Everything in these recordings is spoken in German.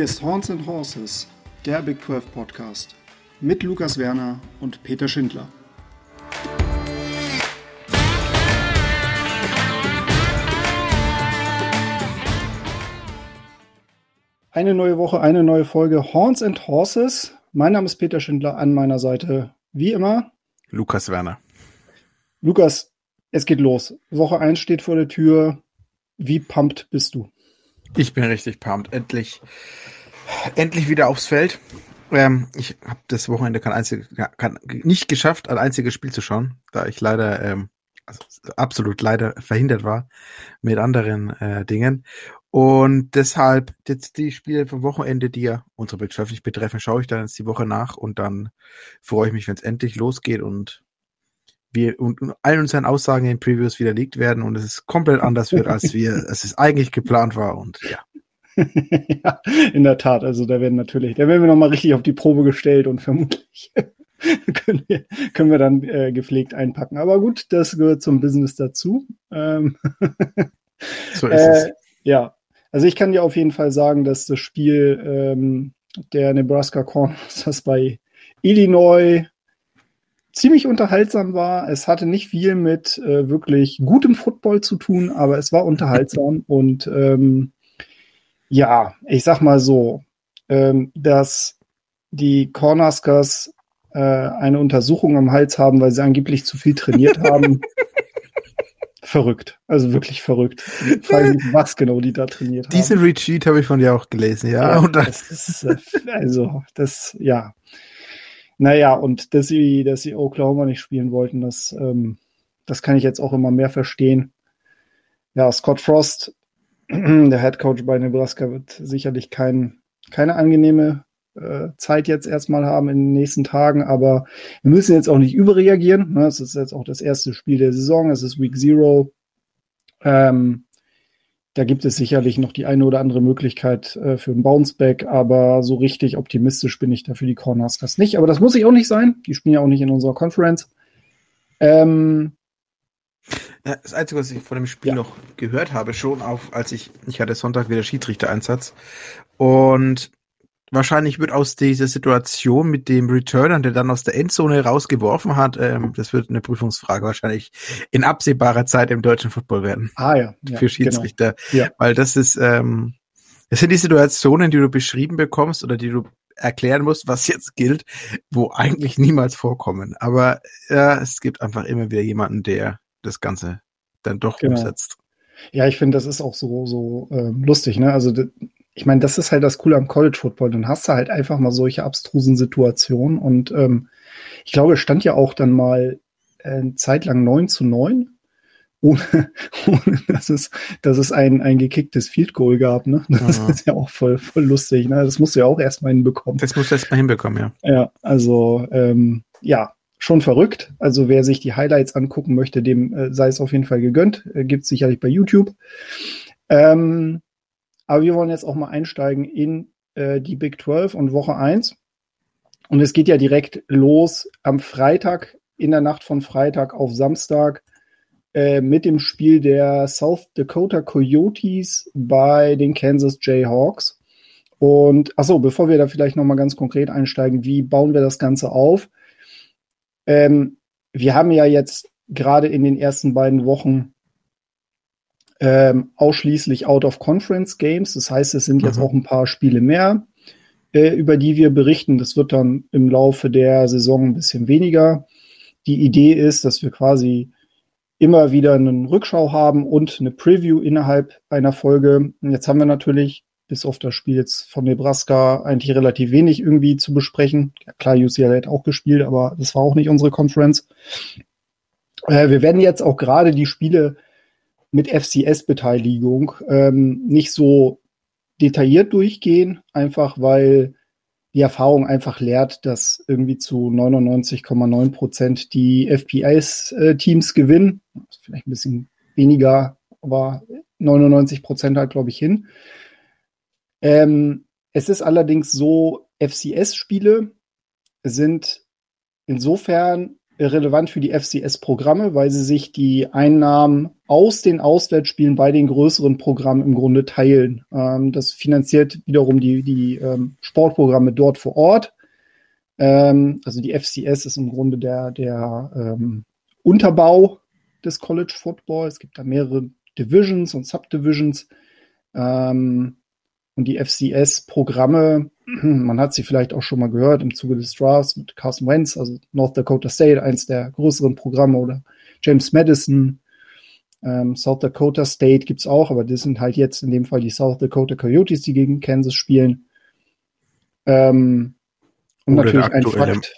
Hier ist Horns and Horses, der Big 12 Podcast mit Lukas Werner und Peter Schindler. Eine neue Woche, eine neue Folge Horns and Horses. Mein Name ist Peter Schindler, an meiner Seite wie immer Lukas Werner. Lukas, es geht los. Woche 1 steht vor der Tür. Wie pumped bist du? Ich bin richtig pumped. Endlich, endlich wieder aufs Feld. Ähm, ich habe das Wochenende kein einzig, kann, nicht geschafft, ein einziges Spiel zu schauen, da ich leider, ähm, also absolut leider verhindert war mit anderen äh, Dingen. Und deshalb jetzt die Spiele vom Wochenende, die ja unsere Big nicht betreffen, schaue ich dann jetzt die Woche nach und dann freue ich mich, wenn es endlich losgeht und wir und, und all unseren Aussagen in Previews widerlegt werden und es komplett anders wird, als wir es ist eigentlich geplant war und ja. ja, in der Tat. Also da werden natürlich, da werden wir nochmal richtig auf die Probe gestellt und vermutlich können, wir, können wir dann äh, gepflegt einpacken. Aber gut, das gehört zum Business dazu. Ähm so ist äh, es. Ja, also ich kann dir auf jeden Fall sagen, dass das Spiel ähm, der Nebraska Corners bei Illinois ziemlich unterhaltsam war. Es hatte nicht viel mit äh, wirklich gutem Football zu tun, aber es war unterhaltsam und ähm, ja, ich sag mal so, ähm, dass die Cornhuskers äh, eine Untersuchung am Hals haben, weil sie angeblich zu viel trainiert haben. verrückt. Also wirklich verrückt. Nicht, was genau die da trainiert haben. Diesen Retreat habe ich von dir auch gelesen, ja. ja das ist, äh, also, das, ja. Naja, und dass sie, dass sie Oklahoma nicht spielen wollten, das, ähm, das kann ich jetzt auch immer mehr verstehen. Ja, Scott Frost der Head Coach bei Nebraska wird sicherlich kein, keine angenehme äh, Zeit jetzt erstmal haben in den nächsten Tagen, aber wir müssen jetzt auch nicht überreagieren. Ne? Es ist jetzt auch das erste Spiel der Saison, es ist Week Zero. Ähm, da gibt es sicherlich noch die eine oder andere Möglichkeit äh, für ein Bounceback, aber so richtig optimistisch bin ich da für die Cornhuskers nicht. Aber das muss ich auch nicht sein. Die spielen ja auch nicht in unserer Conference. Ähm, das Einzige, was ich vor dem Spiel ja. noch gehört habe, schon auf, als ich, ich hatte Sonntag wieder Schiedsrichter-Einsatz und wahrscheinlich wird aus dieser Situation mit dem Returner, der dann aus der Endzone rausgeworfen hat, ähm, das wird eine Prüfungsfrage wahrscheinlich in absehbarer Zeit im deutschen Football werden. Ah ja. ja für Schiedsrichter. Genau. Ja. Weil das ist, ähm, das sind die Situationen, die du beschrieben bekommst oder die du erklären musst, was jetzt gilt, wo eigentlich niemals vorkommen. Aber ja, es gibt einfach immer wieder jemanden, der das Ganze dann doch genau. umsetzt. Ja, ich finde, das ist auch so, so äh, lustig, ne? Also ich meine, das ist halt das Coole am College Football. Dann hast du halt einfach mal solche abstrusen Situationen. Und ähm, ich glaube, es stand ja auch dann mal äh, zeitlang 9 zu 9, ohne, ohne dass, es, dass es ein, ein gekicktes Field Goal gab. Ne? Das Aha. ist ja auch voll, voll lustig. Ne? Das musst du ja auch erstmal hinbekommen. Das musst du erstmal hinbekommen, ja. Ja, also ähm, ja, schon verrückt. Also wer sich die Highlights angucken möchte, dem äh, sei es auf jeden Fall gegönnt. Äh, Gibt es sicherlich bei YouTube. Ähm, aber wir wollen jetzt auch mal einsteigen in äh, die Big 12 und Woche 1. Und es geht ja direkt los am Freitag, in der Nacht von Freitag auf Samstag, äh, mit dem Spiel der South Dakota Coyotes bei den Kansas Jayhawks. Und achso, bevor wir da vielleicht nochmal ganz konkret einsteigen, wie bauen wir das Ganze auf? Ähm, wir haben ja jetzt gerade in den ersten beiden Wochen ähm, ausschließlich Out-of-Conference-Games. Das heißt, es sind mhm. jetzt auch ein paar Spiele mehr, äh, über die wir berichten. Das wird dann im Laufe der Saison ein bisschen weniger. Die Idee ist, dass wir quasi immer wieder einen Rückschau haben und eine Preview innerhalb einer Folge. Und jetzt haben wir natürlich bis auf das Spiel jetzt von Nebraska eigentlich relativ wenig irgendwie zu besprechen. Ja, klar, UCLA hat auch gespielt, aber das war auch nicht unsere Conference. Äh, wir werden jetzt auch gerade die Spiele mit FCS-Beteiligung ähm, nicht so detailliert durchgehen, einfach weil die Erfahrung einfach lehrt, dass irgendwie zu 99,9 Prozent die FPS-Teams gewinnen. Vielleicht ein bisschen weniger, aber 99 Prozent halt, glaube ich, hin. Ähm, es ist allerdings so, FCS-Spiele sind insofern relevant für die FCS-Programme, weil sie sich die Einnahmen aus den Auswärtsspielen bei den größeren Programmen im Grunde teilen. Ähm, das finanziert wiederum die, die ähm, Sportprogramme dort vor Ort. Ähm, also die FCS ist im Grunde der, der ähm, Unterbau des College Football. Es gibt da mehrere Divisions und Subdivisions. Ähm, und die FCS-Programme, man hat sie vielleicht auch schon mal gehört im Zuge des Drafts mit Carson Wentz, also North Dakota State, eins der größeren Programme, oder James Madison, ähm, South Dakota State gibt's auch, aber das sind halt jetzt in dem Fall die South Dakota Coyotes, die gegen Kansas spielen. Ähm, und oder natürlich ein Fakt.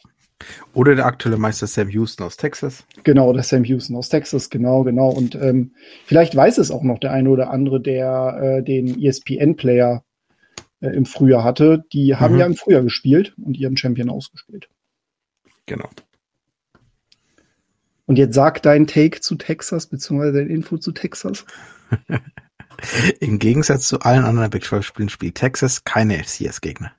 Oder der aktuelle Meister Sam Houston aus Texas. Genau, der Sam Houston aus Texas, genau, genau. Und ähm, vielleicht weiß es auch noch der eine oder andere, der äh, den ESPN-Player äh, im Frühjahr hatte. Die haben mhm. ja im Frühjahr gespielt und ihren Champion ausgespielt. Genau. Und jetzt sag dein Take zu Texas, beziehungsweise dein Info zu Texas. Im Gegensatz zu allen anderen Big 12 Spielen spielt Texas keine FCS-Gegner.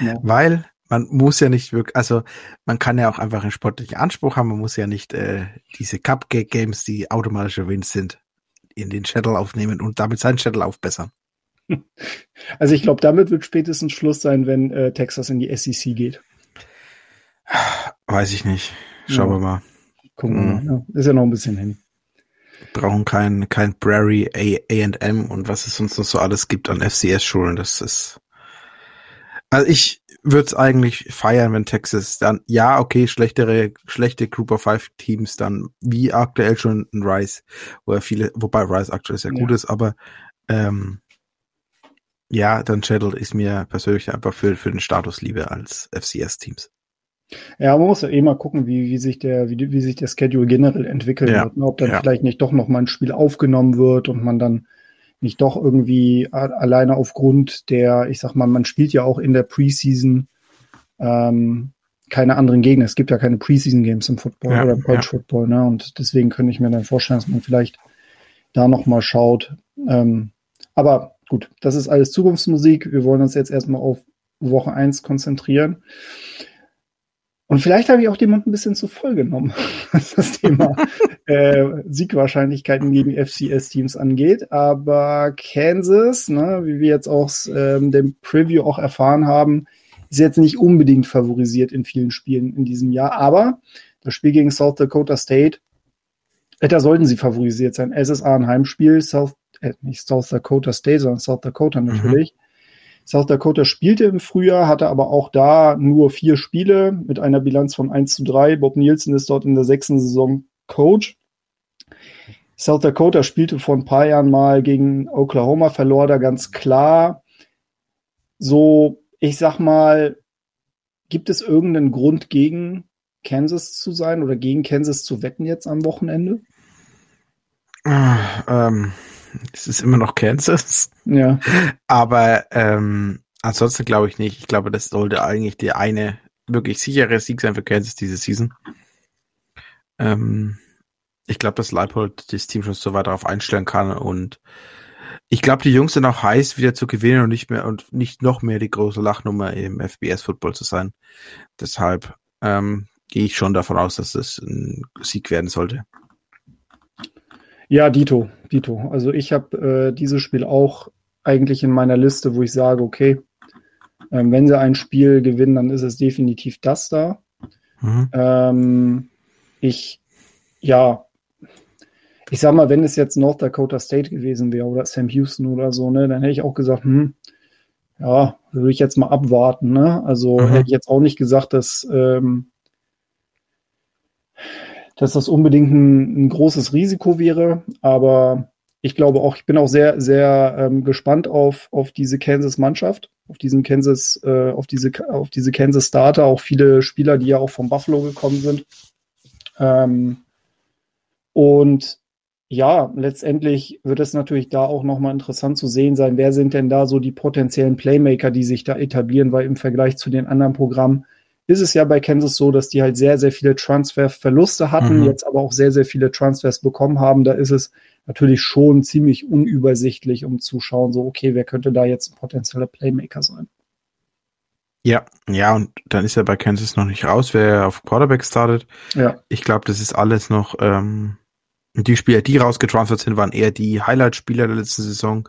Ja. Weil man muss ja nicht wirklich, also man kann ja auch einfach einen sportlichen Anspruch haben, man muss ja nicht äh, diese Cupcake-Games, die automatische Wins sind, in den Shuttle aufnehmen und damit seinen Shuttle aufbessern. Also ich glaube, damit wird spätestens Schluss sein, wenn äh, Texas in die SEC geht. Weiß ich nicht. Schauen ja. wir mal. Gucken wir mhm. mal. Ja, ist ja noch ein bisschen hin. Brauchen kein, kein Prairie A&M und was es sonst noch so alles gibt an FCS-Schulen. Das ist, also ich würde es eigentlich feiern, wenn Texas dann, ja, okay, schlechtere, schlechte Group of Five Teams dann, wie aktuell schon ein Rice, wo er viele, wobei Rice aktuell sehr ja. gut ist, aber ähm, ja, dann Shuttle ist mir persönlich einfach für, für den Status lieber als FCS-Teams. Ja, man muss ja eh mal gucken, wie, wie sich der, wie, wie sich der Schedule generell entwickeln ja. wird. Ne? Ob dann ja. vielleicht nicht doch noch mal ein Spiel aufgenommen wird und man dann nicht doch irgendwie alleine aufgrund der, ich sag mal, man spielt ja auch in der Preseason ähm, keine anderen Gegner. Es gibt ja keine Preseason-Games im Football ja, oder im College Football, ne? Und deswegen könnte ich mir dann vorstellen, dass man vielleicht da noch mal schaut. Ähm, aber gut, das ist alles Zukunftsmusik. Wir wollen uns jetzt erstmal auf Woche 1 konzentrieren. Und vielleicht habe ich auch jemand ein bisschen zu voll genommen, was das Thema äh, Siegwahrscheinlichkeiten gegen FCS-Teams angeht. Aber Kansas, ne, wie wir jetzt aus ähm, dem Preview auch erfahren haben, ist jetzt nicht unbedingt favorisiert in vielen Spielen in diesem Jahr. Aber das Spiel gegen South Dakota State, äh, da sollten sie favorisiert sein. SSA ein Heimspiel, South äh, nicht South Dakota State, sondern South Dakota mhm. natürlich. Mhm. South Dakota spielte im Frühjahr, hatte aber auch da nur vier Spiele mit einer Bilanz von 1 zu 3. Bob Nielsen ist dort in der sechsten Saison Coach. South Dakota spielte vor ein paar Jahren mal gegen Oklahoma, verlor da ganz klar. So, ich sag mal, gibt es irgendeinen Grund gegen Kansas zu sein oder gegen Kansas zu wetten jetzt am Wochenende? Ah, ähm, es ist immer noch Kansas. Ja. Aber ähm, ansonsten glaube ich nicht. Ich glaube, das sollte eigentlich der eine wirklich sichere Sieg sein für Kansas diese Season. Ähm, ich glaube, dass Leipold das Team schon so weit darauf einstellen kann und ich glaube, die Jungs sind auch heiß, wieder zu gewinnen und nicht mehr und nicht noch mehr die große Lachnummer im FBS-Football zu sein. Deshalb ähm, gehe ich schon davon aus, dass das ein Sieg werden sollte. Ja, Dito, Dito. Also ich habe äh, dieses Spiel auch eigentlich in meiner Liste, wo ich sage, okay, ähm, wenn sie ein Spiel gewinnen, dann ist es definitiv das da. Mhm. Ähm, ich, ja, ich sag mal, wenn es jetzt North Dakota State gewesen wäre oder Sam Houston oder so, ne, dann hätte ich auch gesagt, hm, ja, würde ich jetzt mal abwarten, ne? Also mhm. hätte ich jetzt auch nicht gesagt, dass ähm, dass das unbedingt ein, ein großes Risiko wäre. Aber ich glaube auch, ich bin auch sehr, sehr ähm, gespannt auf, auf diese Kansas-Mannschaft, auf diesen Kansas, äh, auf diese, auf diese Kansas Starter, auch viele Spieler, die ja auch vom Buffalo gekommen sind. Ähm, und ja, letztendlich wird es natürlich da auch nochmal interessant zu sehen sein, wer sind denn da so die potenziellen Playmaker, die sich da etablieren, weil im Vergleich zu den anderen Programmen ist es ja bei Kansas so, dass die halt sehr, sehr viele Transferverluste hatten, mhm. jetzt aber auch sehr, sehr viele Transfers bekommen haben. Da ist es natürlich schon ziemlich unübersichtlich, um zu schauen, so, okay, wer könnte da jetzt ein potenzieller Playmaker sein? Ja, ja, und dann ist er bei Kansas noch nicht raus, wer er auf Quarterback startet. Ja. Ich glaube, das ist alles noch, ähm, die Spieler, die rausgetransfert sind, waren eher die Highlight-Spieler der letzten Saison,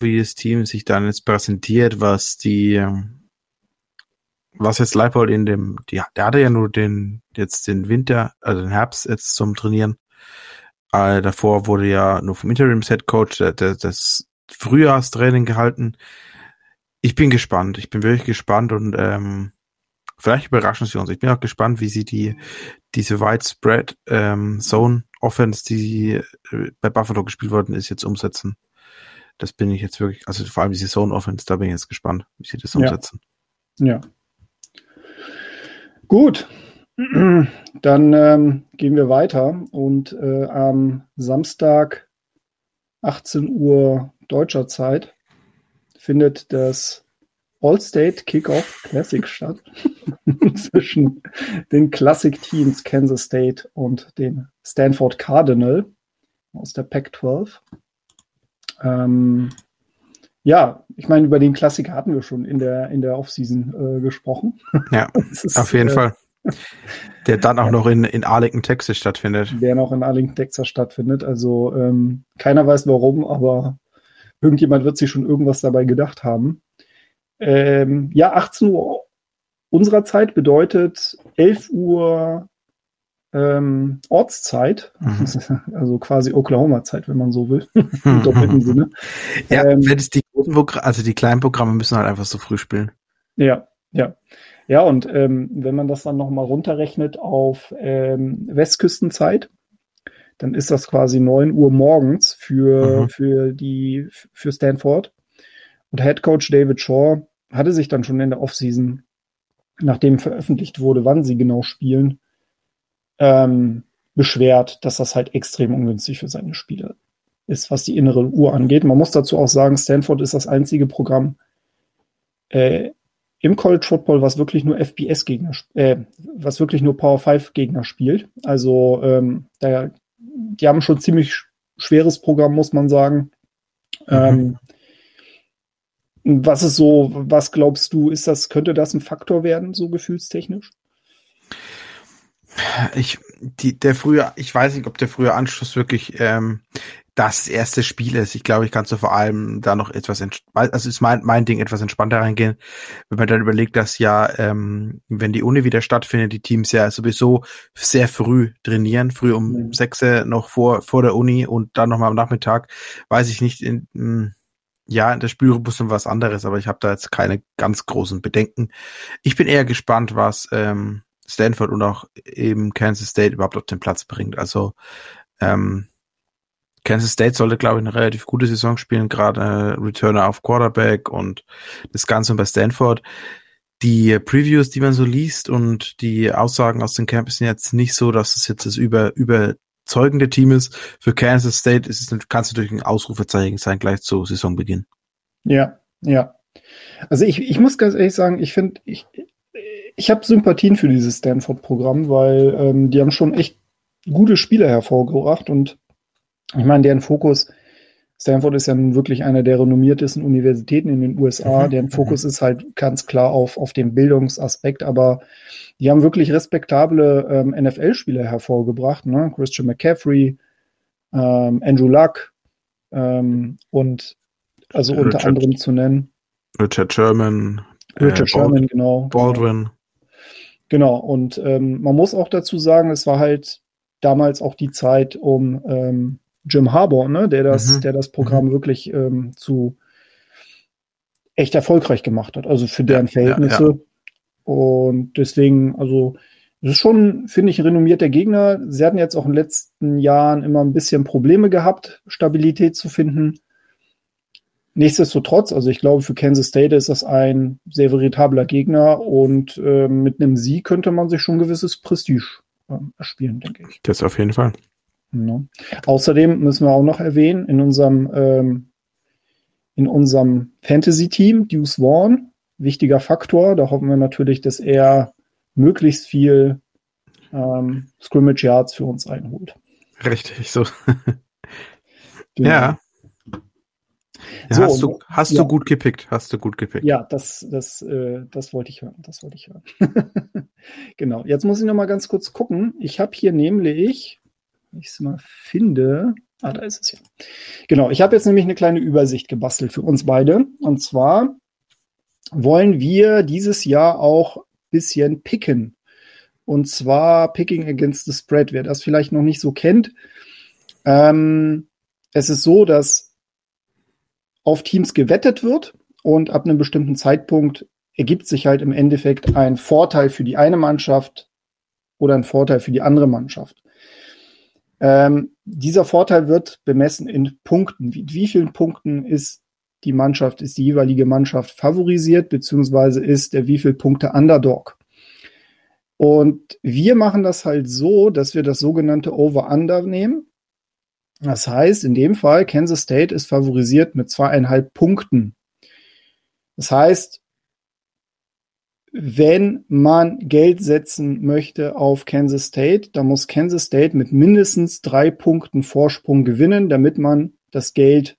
wie das Team sich dann jetzt präsentiert, was die, ähm, was jetzt Leipold in dem, die, der hatte ja nur den, jetzt den Winter, also den Herbst jetzt zum Trainieren. Äh, davor wurde ja nur vom Interims-Head Coach das Frühjahrstraining gehalten ich bin gespannt. Ich bin wirklich gespannt und ähm, vielleicht überraschen sie uns. Ich bin auch gespannt, wie sie die diese Widespread ähm, Zone Offense, die äh, bei Buffalo gespielt worden ist, jetzt umsetzen. Das bin ich jetzt wirklich, also vor allem diese Zone Offense, da bin ich jetzt gespannt, wie sie das umsetzen. Ja. ja. Gut. Dann ähm, gehen wir weiter und äh, am Samstag 18 Uhr deutscher Zeit findet das All-State Kickoff Classic statt zwischen den Classic Teams Kansas State und den Stanford Cardinal aus der Pac-12. Ähm, ja, ich meine, über den Klassiker hatten wir schon in der, in der Offseason äh, gesprochen. Ja, ist, auf jeden äh, Fall. Der dann auch noch in, in Arlington, Texas stattfindet. Der noch in Arlington, Texas stattfindet. Also ähm, keiner weiß warum, aber Irgendjemand wird sich schon irgendwas dabei gedacht haben. Ähm, ja, 18 Uhr unserer Zeit bedeutet 11 Uhr ähm, Ortszeit, mhm. also quasi Oklahoma-Zeit, wenn man so will, im doppelten Sinne. Ja, ähm, die also die kleinen Programme müssen halt einfach so früh spielen. Ja, ja. Ja, und ähm, wenn man das dann nochmal runterrechnet auf ähm, Westküstenzeit, dann ist das quasi neun Uhr morgens für, mhm. für die, für Stanford. Und Head Coach David Shaw hatte sich dann schon in der Offseason, nachdem veröffentlicht wurde, wann sie genau spielen, ähm, beschwert, dass das halt extrem ungünstig für seine Spieler ist, was die innere Uhr angeht. Man muss dazu auch sagen, Stanford ist das einzige Programm äh, im College Football, was wirklich nur FBS-Gegner, äh, was wirklich nur Power 5 Gegner spielt. Also ähm, da die haben schon ziemlich schweres Programm, muss man sagen. Mhm. Ähm, was ist so, was glaubst du, ist das, könnte das ein Faktor werden, so gefühlstechnisch? Ich, die, der frühe, ich weiß nicht, ob der frühe Anschluss wirklich ähm, das erste Spiel ist. Ich glaube, ich kann so vor allem da noch etwas, also ist mein, mein Ding, etwas entspannter reingehen, wenn man dann überlegt, dass ja, ähm, wenn die Uni wieder stattfindet, die Teams ja sowieso sehr früh trainieren, früh um mhm. sechs noch vor, vor der Uni und dann nochmal am Nachmittag, weiß ich nicht, in, mh, hm, ja, in der Spielrhythmus und was anderes, aber ich habe da jetzt keine ganz großen Bedenken. Ich bin eher gespannt, was ähm, Stanford und auch eben Kansas State überhaupt auf den Platz bringt. Also ähm, Kansas State sollte, glaube ich, eine relativ gute Saison spielen, gerade äh, Returner auf Quarterback und das Ganze bei Stanford. Die Previews, die man so liest und die Aussagen aus den Camps sind jetzt nicht so, dass es jetzt das über, überzeugende Team ist. Für Kansas State ist es, kannst du durch ein Ausrufezeichen sein, gleich zu Saisonbeginn. Ja, ja. Also ich, ich muss ganz ehrlich sagen, ich finde, ich, ich habe Sympathien für dieses Stanford-Programm, weil ähm, die haben schon echt gute Spieler hervorgebracht und ich meine, deren Fokus, Stanford ist ja nun wirklich eine der renommiertesten Universitäten in den USA. Mhm. Deren Fokus mhm. ist halt ganz klar auf, auf dem Bildungsaspekt, aber die haben wirklich respektable ähm, NFL-Spieler hervorgebracht. Ne? Christian McCaffrey, ähm, Andrew Luck ähm, und also Richard, unter anderem zu nennen. Richard Sherman. Richard äh, Sherman, genau. Baldwin. Genau, und ähm, man muss auch dazu sagen, es war halt damals auch die Zeit um ähm, Jim Harbour, ne, der das, mhm. der das Programm mhm. wirklich ähm, zu echt erfolgreich gemacht hat, also für deren Verhältnisse. Ja, ja. Und deswegen, also, das ist schon, finde ich, ein renommierter Gegner. Sie hatten jetzt auch in den letzten Jahren immer ein bisschen Probleme gehabt, Stabilität zu finden. Nichtsdestotrotz, also ich glaube, für Kansas State ist das ein sehr veritabler Gegner und äh, mit einem Sieg könnte man sich schon gewisses Prestige äh, erspielen, denke ich. Das auf jeden Fall. Ja. Außerdem müssen wir auch noch erwähnen, in unserem, ähm, in unserem Fantasy-Team, Deuce Vaughn, wichtiger Faktor. Da hoffen wir natürlich, dass er möglichst viel ähm, Scrimmage Yards für uns einholt. Richtig, so. genau. Ja. Ja, so, hast du, hast ja. du gut gepickt, hast du gut gepickt. Ja, das, das, äh, das wollte ich hören, das wollte ich hören. genau, jetzt muss ich noch mal ganz kurz gucken. Ich habe hier nämlich, ich es mal finde, ah, da ist es ja. Genau, ich habe jetzt nämlich eine kleine Übersicht gebastelt für uns beide. Und zwar wollen wir dieses Jahr auch bisschen picken. Und zwar Picking Against the Spread. Wer das vielleicht noch nicht so kennt, ähm, es ist so, dass auf Teams gewettet wird und ab einem bestimmten Zeitpunkt ergibt sich halt im Endeffekt ein Vorteil für die eine Mannschaft oder ein Vorteil für die andere Mannschaft. Ähm, dieser Vorteil wird bemessen in Punkten. Wie, wie vielen Punkten ist die Mannschaft, ist die jeweilige Mannschaft favorisiert, beziehungsweise ist der wie viel Punkte Underdog. Und wir machen das halt so, dass wir das sogenannte Over-Under nehmen. Das heißt, in dem Fall, Kansas State ist favorisiert mit zweieinhalb Punkten. Das heißt, wenn man Geld setzen möchte auf Kansas State, dann muss Kansas State mit mindestens drei Punkten Vorsprung gewinnen, damit man das Geld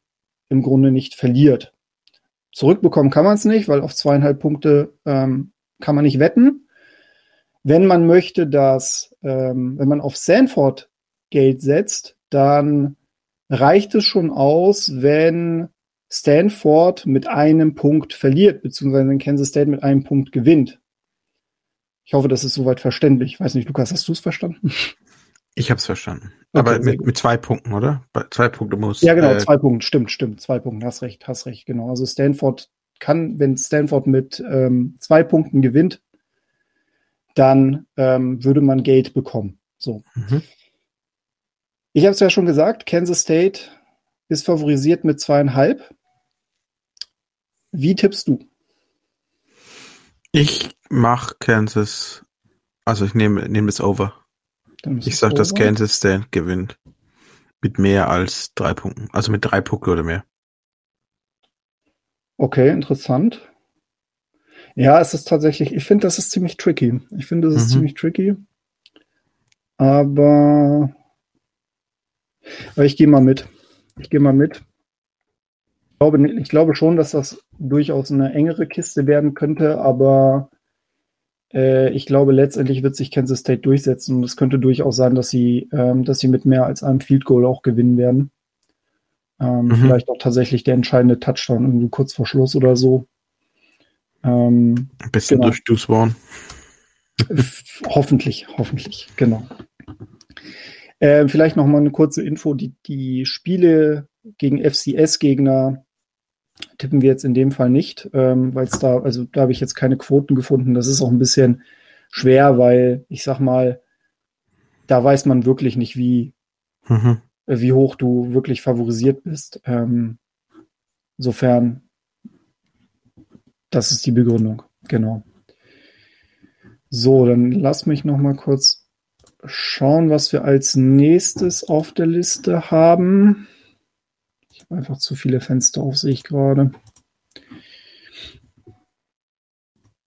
im Grunde nicht verliert. Zurückbekommen kann man es nicht, weil auf zweieinhalb Punkte ähm, kann man nicht wetten. Wenn man möchte, dass, ähm, wenn man auf Sanford Geld setzt, dann reicht es schon aus, wenn Stanford mit einem Punkt verliert, beziehungsweise wenn Kansas State mit einem Punkt gewinnt. Ich hoffe, das ist soweit verständlich. Ich weiß nicht, Lukas, hast du es verstanden? Ich habe es verstanden. Okay, Aber mit, mit zwei Punkten, oder? Bei zwei Punkte muss. Ja, genau, äh, zwei Punkte. Stimmt, stimmt. Zwei Punkte. Hast recht, hast recht. Genau. Also Stanford kann, wenn Stanford mit ähm, zwei Punkten gewinnt, dann ähm, würde man Geld bekommen. So. Mhm. Ich habe es ja schon gesagt, Kansas State ist favorisiert mit zweieinhalb. Wie tippst du? Ich mache Kansas, also ich nehme nehme das Over. Ich sage, dass Kansas State gewinnt. Mit mehr als drei Punkten. Also mit drei Punkten oder mehr. Okay, interessant. Ja, es ist tatsächlich, ich finde, das ist ziemlich tricky. Ich finde, das ist mhm. ziemlich tricky. Aber, aber ich gehe mal mit. Ich gehe mal mit. Ich glaube, ich glaube schon, dass das durchaus eine engere Kiste werden könnte, aber äh, ich glaube, letztendlich wird sich Kansas State durchsetzen und es könnte durchaus sein, dass sie, ähm, dass sie mit mehr als einem Field Goal auch gewinnen werden. Ähm, mhm. Vielleicht auch tatsächlich der entscheidende Touchdown, irgendwie kurz vor Schluss oder so. Ähm, Ein bisschen genau. durch Deuce hoffentlich, hoffentlich, genau. Äh, vielleicht noch mal eine kurze Info. Die, die Spiele gegen FCS-Gegner tippen wir jetzt in dem Fall nicht, ähm, weil es da, also da habe ich jetzt keine Quoten gefunden. Das ist auch ein bisschen schwer, weil ich sag mal, da weiß man wirklich nicht, wie, mhm. äh, wie hoch du wirklich favorisiert bist. Ähm, insofern, das ist die Begründung, genau. So, dann lass mich noch mal kurz schauen, was wir als nächstes auf der Liste haben. Habe einfach zu viele Fenster auf, sehe ich gerade.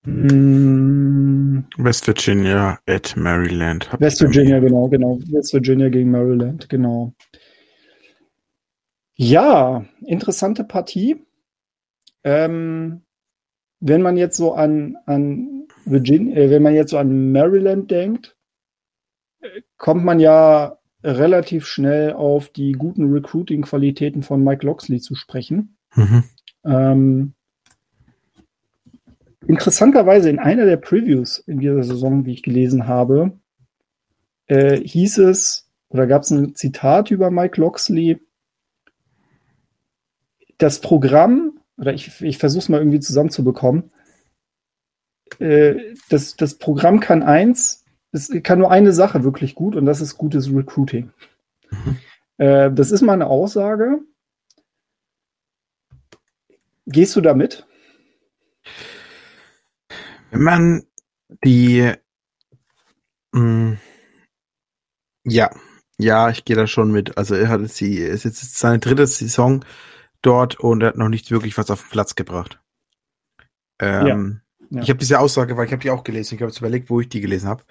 Hm. West Virginia at Maryland. West Virginia, genau, genau. West Virginia gegen Maryland, genau. Ja, interessante Partie. Ähm, wenn man jetzt so an, an Virginia, äh, wenn man jetzt so an Maryland denkt, äh, kommt man ja relativ schnell auf die guten Recruiting-Qualitäten von Mike Loxley zu sprechen. Mhm. Ähm, interessanterweise in einer der Previews in dieser Saison, die ich gelesen habe, äh, hieß es, oder gab es ein Zitat über Mike Loxley, das Programm, oder ich, ich versuche es mal irgendwie zusammenzubekommen, äh, das, das Programm kann eins, es kann nur eine Sache wirklich gut und das ist gutes Recruiting. Mhm. Äh, das ist mal eine Aussage. Gehst du damit? Wenn man die mh, mm, ja, ja, ich gehe da schon mit. Also er hat jetzt die, ist jetzt seine dritte Saison dort und er hat noch nicht wirklich was auf den Platz gebracht. Ähm, ja. Ich habe diese Aussage, weil ich habe die auch gelesen. Ich habe jetzt überlegt, wo ich die gelesen habe.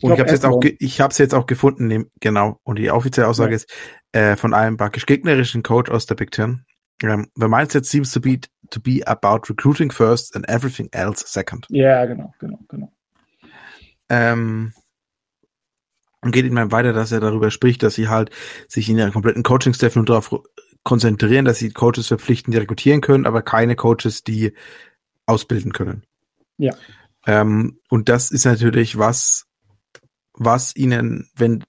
Und ich, ich habe jetzt auch, ich habe es jetzt auch gefunden. Genau. Und die offizielle Aussage ja. ist äh, von einem bakisch gegnerischen Coach aus der Big Ten. Um, the mindset seems to be to be about recruiting first and everything else second. Ja, genau, genau, genau. Ähm, und geht ihm dann weiter, dass er darüber spricht, dass sie halt sich in ihren kompletten Coaching-Staff nur darauf konzentrieren, dass sie Coaches verpflichten, die rekrutieren können, aber keine Coaches, die ausbilden können. Ja. Ähm, und das ist natürlich was, was ihnen, wenn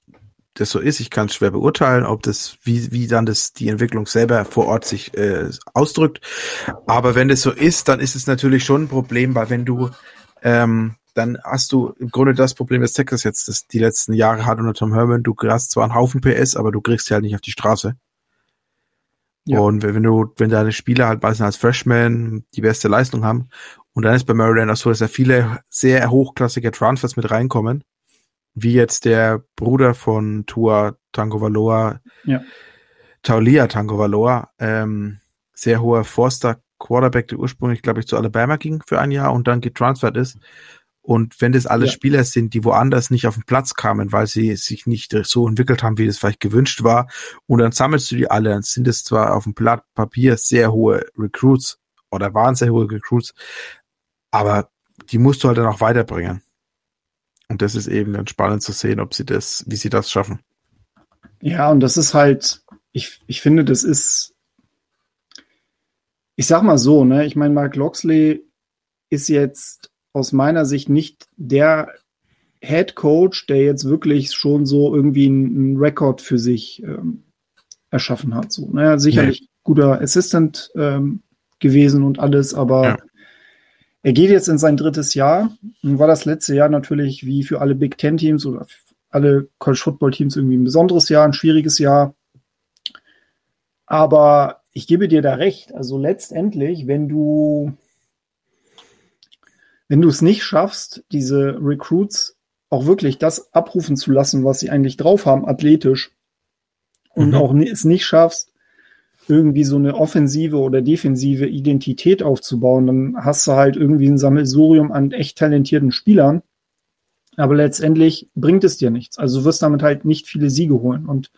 das so ist, ich kann es schwer beurteilen, ob das, wie, wie dann das, die Entwicklung selber vor Ort sich äh, ausdrückt. Aber wenn das so ist, dann ist es natürlich schon ein Problem, weil wenn du, ähm, dann hast du im Grunde das Problem, das Texas jetzt das die letzten Jahre hat unter Tom Herman. Du hast zwar einen Haufen PS, aber du kriegst sie halt nicht auf die Straße. Ja. Und wenn du, wenn deine Spieler halt meistens als Freshman die beste Leistung haben, und dann ist bei Maryland auch so, dass da viele sehr hochklassige Transfers mit reinkommen, wie jetzt der Bruder von Tua Tangovaloa, ja. Taulia Tangovaloa, ähm, sehr hoher Forster Quarterback, der ursprünglich, glaube ich, zu Alabama ging für ein Jahr und dann getransfert ist. Und wenn das alles ja. Spieler sind, die woanders nicht auf den Platz kamen, weil sie sich nicht so entwickelt haben, wie das vielleicht gewünscht war, und dann sammelst du die alle, dann sind es zwar auf dem Blatt Papier sehr hohe Recruits oder waren sehr hohe Recruits, aber die musst du halt dann auch weiterbringen. Und das ist eben dann spannend zu sehen, ob sie das, wie sie das schaffen. Ja, und das ist halt, ich, ich finde, das ist, ich sag mal so, ne, ich meine, Mark Loxley ist jetzt aus meiner Sicht nicht der Head Coach, der jetzt wirklich schon so irgendwie einen Rekord für sich ähm, erschaffen hat. So, ne? Sicherlich nee. guter Assistant ähm, gewesen und alles, aber ja. er geht jetzt in sein drittes Jahr. Und war das letzte Jahr natürlich wie für alle Big Ten Teams oder alle College Football Teams irgendwie ein besonderes Jahr, ein schwieriges Jahr. Aber ich gebe dir da recht. Also letztendlich, wenn du wenn du es nicht schaffst, diese Recruits auch wirklich das abrufen zu lassen, was sie eigentlich drauf haben, athletisch, und mhm. auch es nicht schaffst, irgendwie so eine offensive oder defensive Identität aufzubauen, dann hast du halt irgendwie ein Sammelsurium an echt talentierten Spielern. Aber letztendlich bringt es dir nichts. Also du wirst damit halt nicht viele Siege holen. Und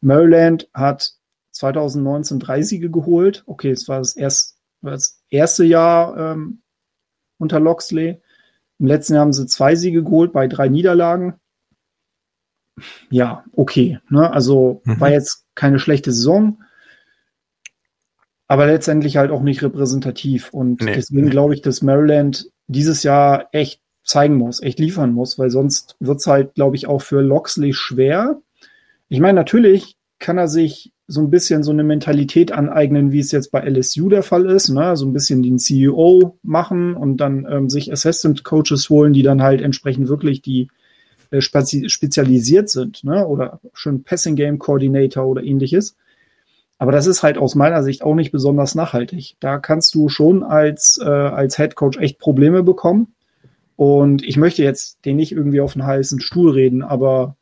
Maryland hat 2019 drei Siege geholt. Okay, es war das, erst, das erste Jahr ähm, unter Loxley. Im letzten Jahr haben sie zwei Siege geholt bei drei Niederlagen. Ja, okay. Ne? Also mhm. war jetzt keine schlechte Saison, aber letztendlich halt auch nicht repräsentativ. Und nee, deswegen glaube ich, dass Maryland dieses Jahr echt zeigen muss, echt liefern muss, weil sonst wird es halt, glaube ich, auch für Loxley schwer. Ich meine, natürlich kann er sich so ein bisschen so eine Mentalität aneignen, wie es jetzt bei LSU der Fall ist, ne? so ein bisschen den CEO machen und dann ähm, sich Assistant Coaches holen, die dann halt entsprechend wirklich die äh, spezialisiert sind, ne? oder schon Passing Game Coordinator oder ähnliches. Aber das ist halt aus meiner Sicht auch nicht besonders nachhaltig. Da kannst du schon als, äh, als Head Coach echt Probleme bekommen. Und ich möchte jetzt den nicht irgendwie auf einen heißen Stuhl reden, aber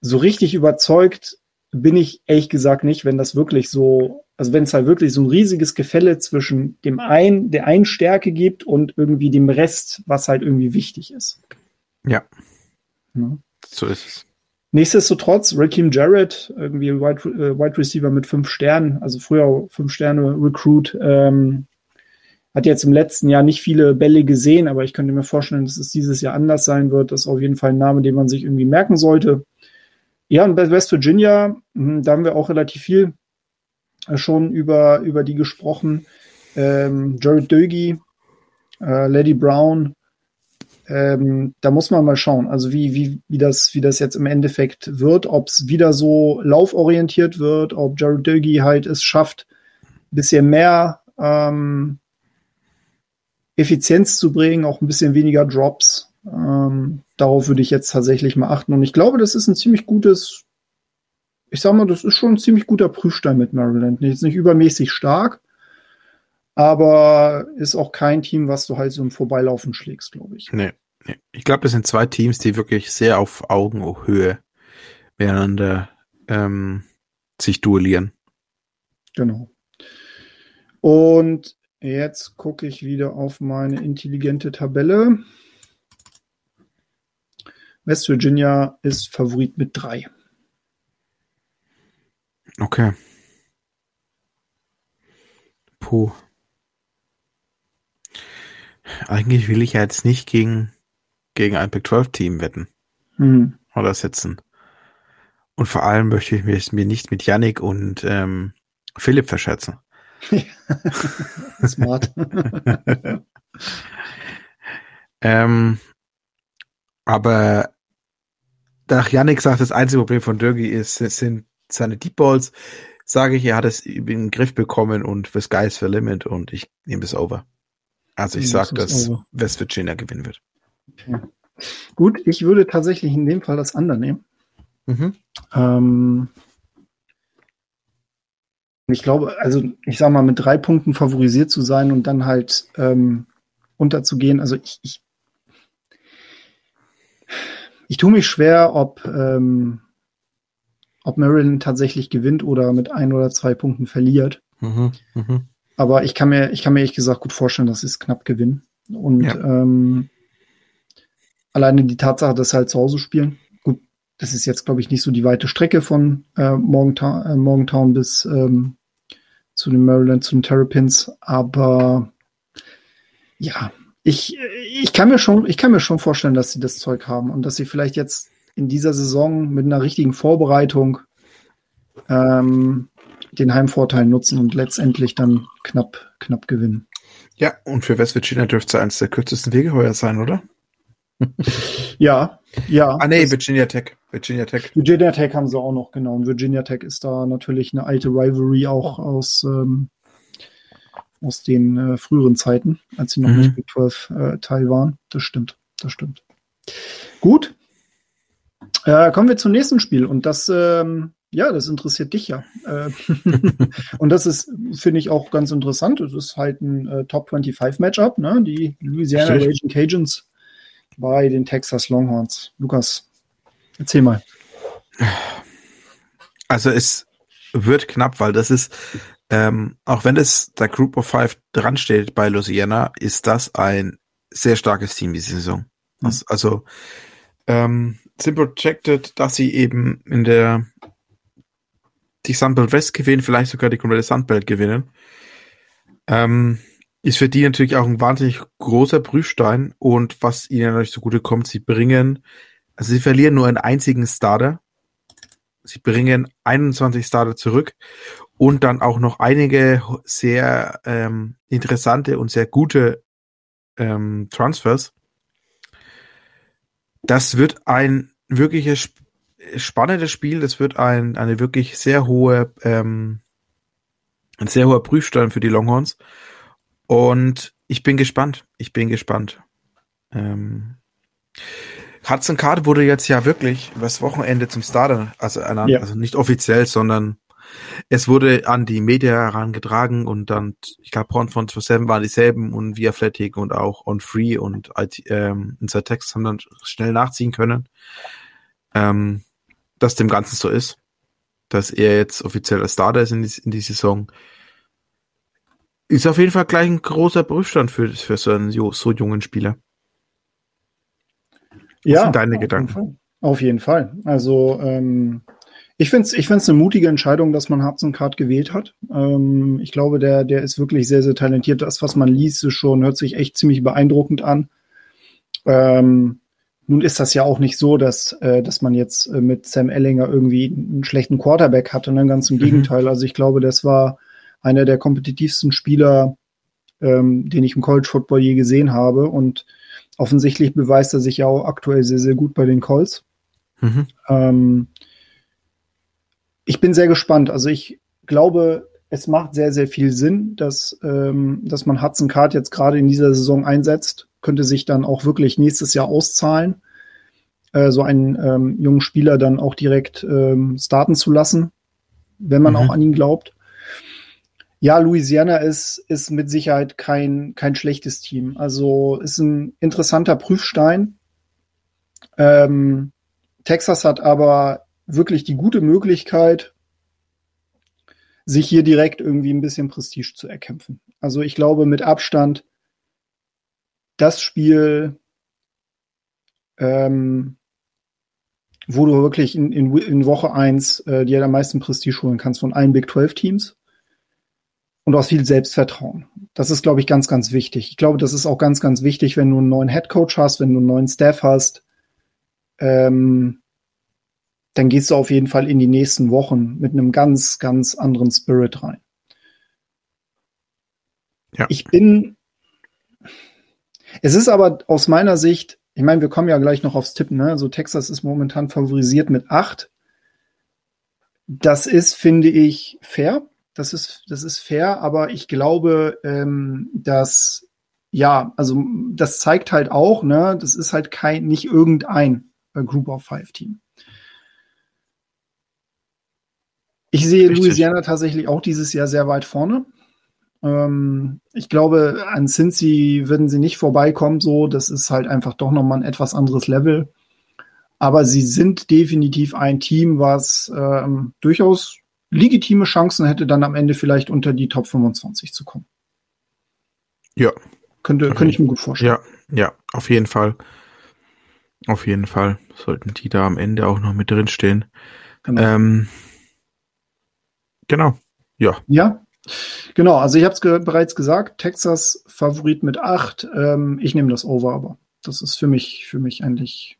so richtig überzeugt bin ich ehrlich gesagt nicht, wenn das wirklich so, also wenn es halt wirklich so ein riesiges Gefälle zwischen dem einen, der einen Stärke gibt und irgendwie dem Rest, was halt irgendwie wichtig ist. Ja. ja. So ist es. Nichtsdestotrotz, Raheem Jarrett, irgendwie Wide, äh, Wide Receiver mit fünf Sternen, also früher fünf Sterne Recruit, ähm, hat jetzt im letzten Jahr nicht viele Bälle gesehen, aber ich könnte mir vorstellen, dass es dieses Jahr anders sein wird. Das ist auf jeden Fall ein Name, den man sich irgendwie merken sollte. Ja, und bei West Virginia, hm, da haben wir auch relativ viel äh, schon über, über die gesprochen. Ähm, Jared Dögi, äh, Lady Brown, ähm, da muss man mal schauen, also wie, wie, wie, das, wie das jetzt im Endeffekt wird, ob es wieder so lauforientiert wird, ob Jared Dögi halt es schafft, ein bisschen mehr ähm, Effizienz zu bringen, auch ein bisschen weniger Drops. Ähm, darauf würde ich jetzt tatsächlich mal achten. Und ich glaube, das ist ein ziemlich gutes, ich sag mal, das ist schon ein ziemlich guter Prüfstein mit Maryland. Jetzt nicht übermäßig stark, aber ist auch kein Team, was du halt so im Vorbeilaufen schlägst, glaube ich. Nee, nee. Ich glaube, das sind zwei Teams, die wirklich sehr auf Augenhöhe miteinander ähm, sich duellieren. Genau. Und jetzt gucke ich wieder auf meine intelligente Tabelle. West Virginia ist Favorit mit drei. Okay. Puh. Eigentlich will ich ja jetzt nicht gegen, gegen ein Big 12 Team wetten. Mhm. Oder sitzen. Und vor allem möchte ich mich mir nicht mit Yannick und ähm, Philipp verschätzen. Smart. ähm, aber nach Yannick sagt, das einzige Problem von Dürgi ist, sind seine Deep Balls, sage ich, er hat es in den Griff bekommen und the sky is the limit und ich nehme es over. Also ich sage, dass over. West Virginia gewinnen wird. Okay. Gut, ich würde tatsächlich in dem Fall das andere nehmen. Mhm. Ähm, ich glaube, also ich sage mal, mit drei Punkten favorisiert zu sein und dann halt ähm, unterzugehen. Also ich, ich, ich tue mich schwer, ob, ähm, ob Maryland tatsächlich gewinnt oder mit ein oder zwei Punkten verliert. Mhm, mh. Aber ich kann mir, ich kann mir ehrlich gesagt gut vorstellen, dass es knapp gewinnen. Und ja. ähm, alleine die Tatsache, dass sie halt zu Hause spielen. Gut, das ist jetzt, glaube ich, nicht so die weite Strecke von äh, Morgentown, äh, Morgentown bis ähm, zu den Maryland, zu den Terrapins. Aber ja, ich, ich kann mir schon, ich kann mir schon vorstellen, dass sie das Zeug haben und dass sie vielleicht jetzt in dieser Saison mit einer richtigen Vorbereitung ähm, den Heimvorteil nutzen und letztendlich dann knapp, knapp gewinnen. Ja, und für West Virginia dürfte es eines der kürzesten Wege heuer sein, oder? ja, ja. Ah, nee, Virginia Tech. Virginia Tech. Virginia Tech haben sie auch noch, genau. Und Virginia Tech ist da natürlich eine alte Rivalry auch aus, ähm, aus den äh, früheren Zeiten, als sie noch mhm. nicht Big 12 äh, Teil waren. Das stimmt, das stimmt. Gut. Äh, kommen wir zum nächsten Spiel. Und das, ähm, ja, das interessiert dich ja. Äh, und das ist, finde ich, auch ganz interessant. Es ist halt ein äh, Top 25 Matchup, ne? Die Louisiana Raging Cajuns bei den Texas Longhorns. Lukas, erzähl mal. Also es wird knapp, weil das ist, ähm, auch wenn es der Group of Five dran steht bei Louisiana, ist das ein sehr starkes Team diese Saison. Mhm. Also, ähm, sind projected, dass sie eben in der die Sunbelt West gewinnen, vielleicht sogar die komplette Sunbelt gewinnen. Ähm, ist für die natürlich auch ein wahnsinnig großer Prüfstein und was ihnen natürlich zugute kommt, sie bringen, also sie verlieren nur einen einzigen Starter. Sie bringen 21 Starter zurück und dann auch noch einige sehr ähm, interessante und sehr gute ähm, Transfers. Das wird ein wirkliches spannendes Spiel. Das wird ein, eine wirklich sehr hohe, ähm, ein sehr hoher Prüfstein für die Longhorns. Und ich bin gespannt. Ich bin gespannt. Ähm, Hudson Card wurde jetzt ja wirklich übers Wochenende zum Starter, also, ernannt, ja. also nicht offiziell, sondern es wurde an die Media herangetragen und dann, ich glaube, Porn von 27 waren dieselben und Via Athletic und auch On Free und IT, ähm, Inside Text haben dann schnell nachziehen können, ähm, dass dem Ganzen so ist, dass er jetzt offiziell als Starter ist in die, in die Saison. Ist auf jeden Fall gleich ein großer Prüfstand für, für so einen so jungen Spieler. Was ja, sind deine auf Gedanken? Jeden auf jeden Fall. Also ähm, ich finde es ich find's eine mutige Entscheidung, dass man Card gewählt hat. Ähm, ich glaube, der, der ist wirklich sehr, sehr talentiert. Das, was man liest, ist schon, hört sich echt ziemlich beeindruckend an. Ähm, nun ist das ja auch nicht so, dass, äh, dass man jetzt äh, mit Sam Ellinger irgendwie einen schlechten Quarterback hatte, ne? ganz im mhm. Gegenteil. Also ich glaube, das war einer der kompetitivsten Spieler, ähm, den ich im College Football je gesehen habe. Und offensichtlich beweist er sich ja auch aktuell sehr, sehr gut bei den Colts. Mhm. Ähm, ich bin sehr gespannt. Also ich glaube, es macht sehr, sehr viel Sinn, dass, ähm, dass man Hudson Card jetzt gerade in dieser Saison einsetzt. Könnte sich dann auch wirklich nächstes Jahr auszahlen, äh, so einen ähm, jungen Spieler dann auch direkt ähm, starten zu lassen, wenn man mhm. auch an ihn glaubt. Ja, Louisiana ist, ist mit Sicherheit kein, kein schlechtes Team. Also ist ein interessanter Prüfstein. Ähm, Texas hat aber wirklich die gute Möglichkeit, sich hier direkt irgendwie ein bisschen Prestige zu erkämpfen. Also ich glaube mit Abstand das Spiel, ähm, wo du wirklich in, in, in Woche eins äh, dir am meisten Prestige holen kannst von allen Big 12 Teams. und aus viel Selbstvertrauen. Das ist, glaube ich, ganz, ganz wichtig. Ich glaube, das ist auch ganz, ganz wichtig, wenn du einen neuen Headcoach hast, wenn du einen neuen Staff hast. Ähm, dann gehst du auf jeden Fall in die nächsten Wochen mit einem ganz, ganz anderen Spirit rein. Ja. Ich bin. Es ist aber aus meiner Sicht, ich meine, wir kommen ja gleich noch aufs Tippen, ne? Also Texas ist momentan favorisiert mit acht. Das ist, finde ich, fair. Das ist, das ist fair, aber ich glaube, ähm, dass ja, also das zeigt halt auch, ne, das ist halt kein, nicht irgendein Group of Five Team. Ich sehe Richtig. Louisiana tatsächlich auch dieses Jahr sehr weit vorne. Ähm, ich glaube, an Cincy würden sie nicht vorbeikommen, so. Das ist halt einfach doch nochmal ein etwas anderes Level. Aber sie sind definitiv ein Team, was ähm, durchaus legitime Chancen hätte, dann am Ende vielleicht unter die Top 25 zu kommen. Ja. Könnte, könnte ich mir gut vorstellen. Ja, ja, auf jeden Fall. Auf jeden Fall sollten die da am Ende auch noch mit drin stehen. Genau. Ähm, genau. Ja. Ja. Genau, also ich habe es ge bereits gesagt, Texas Favorit mit 8. Ähm, ich nehme das Over, aber das ist für mich, für mich eigentlich,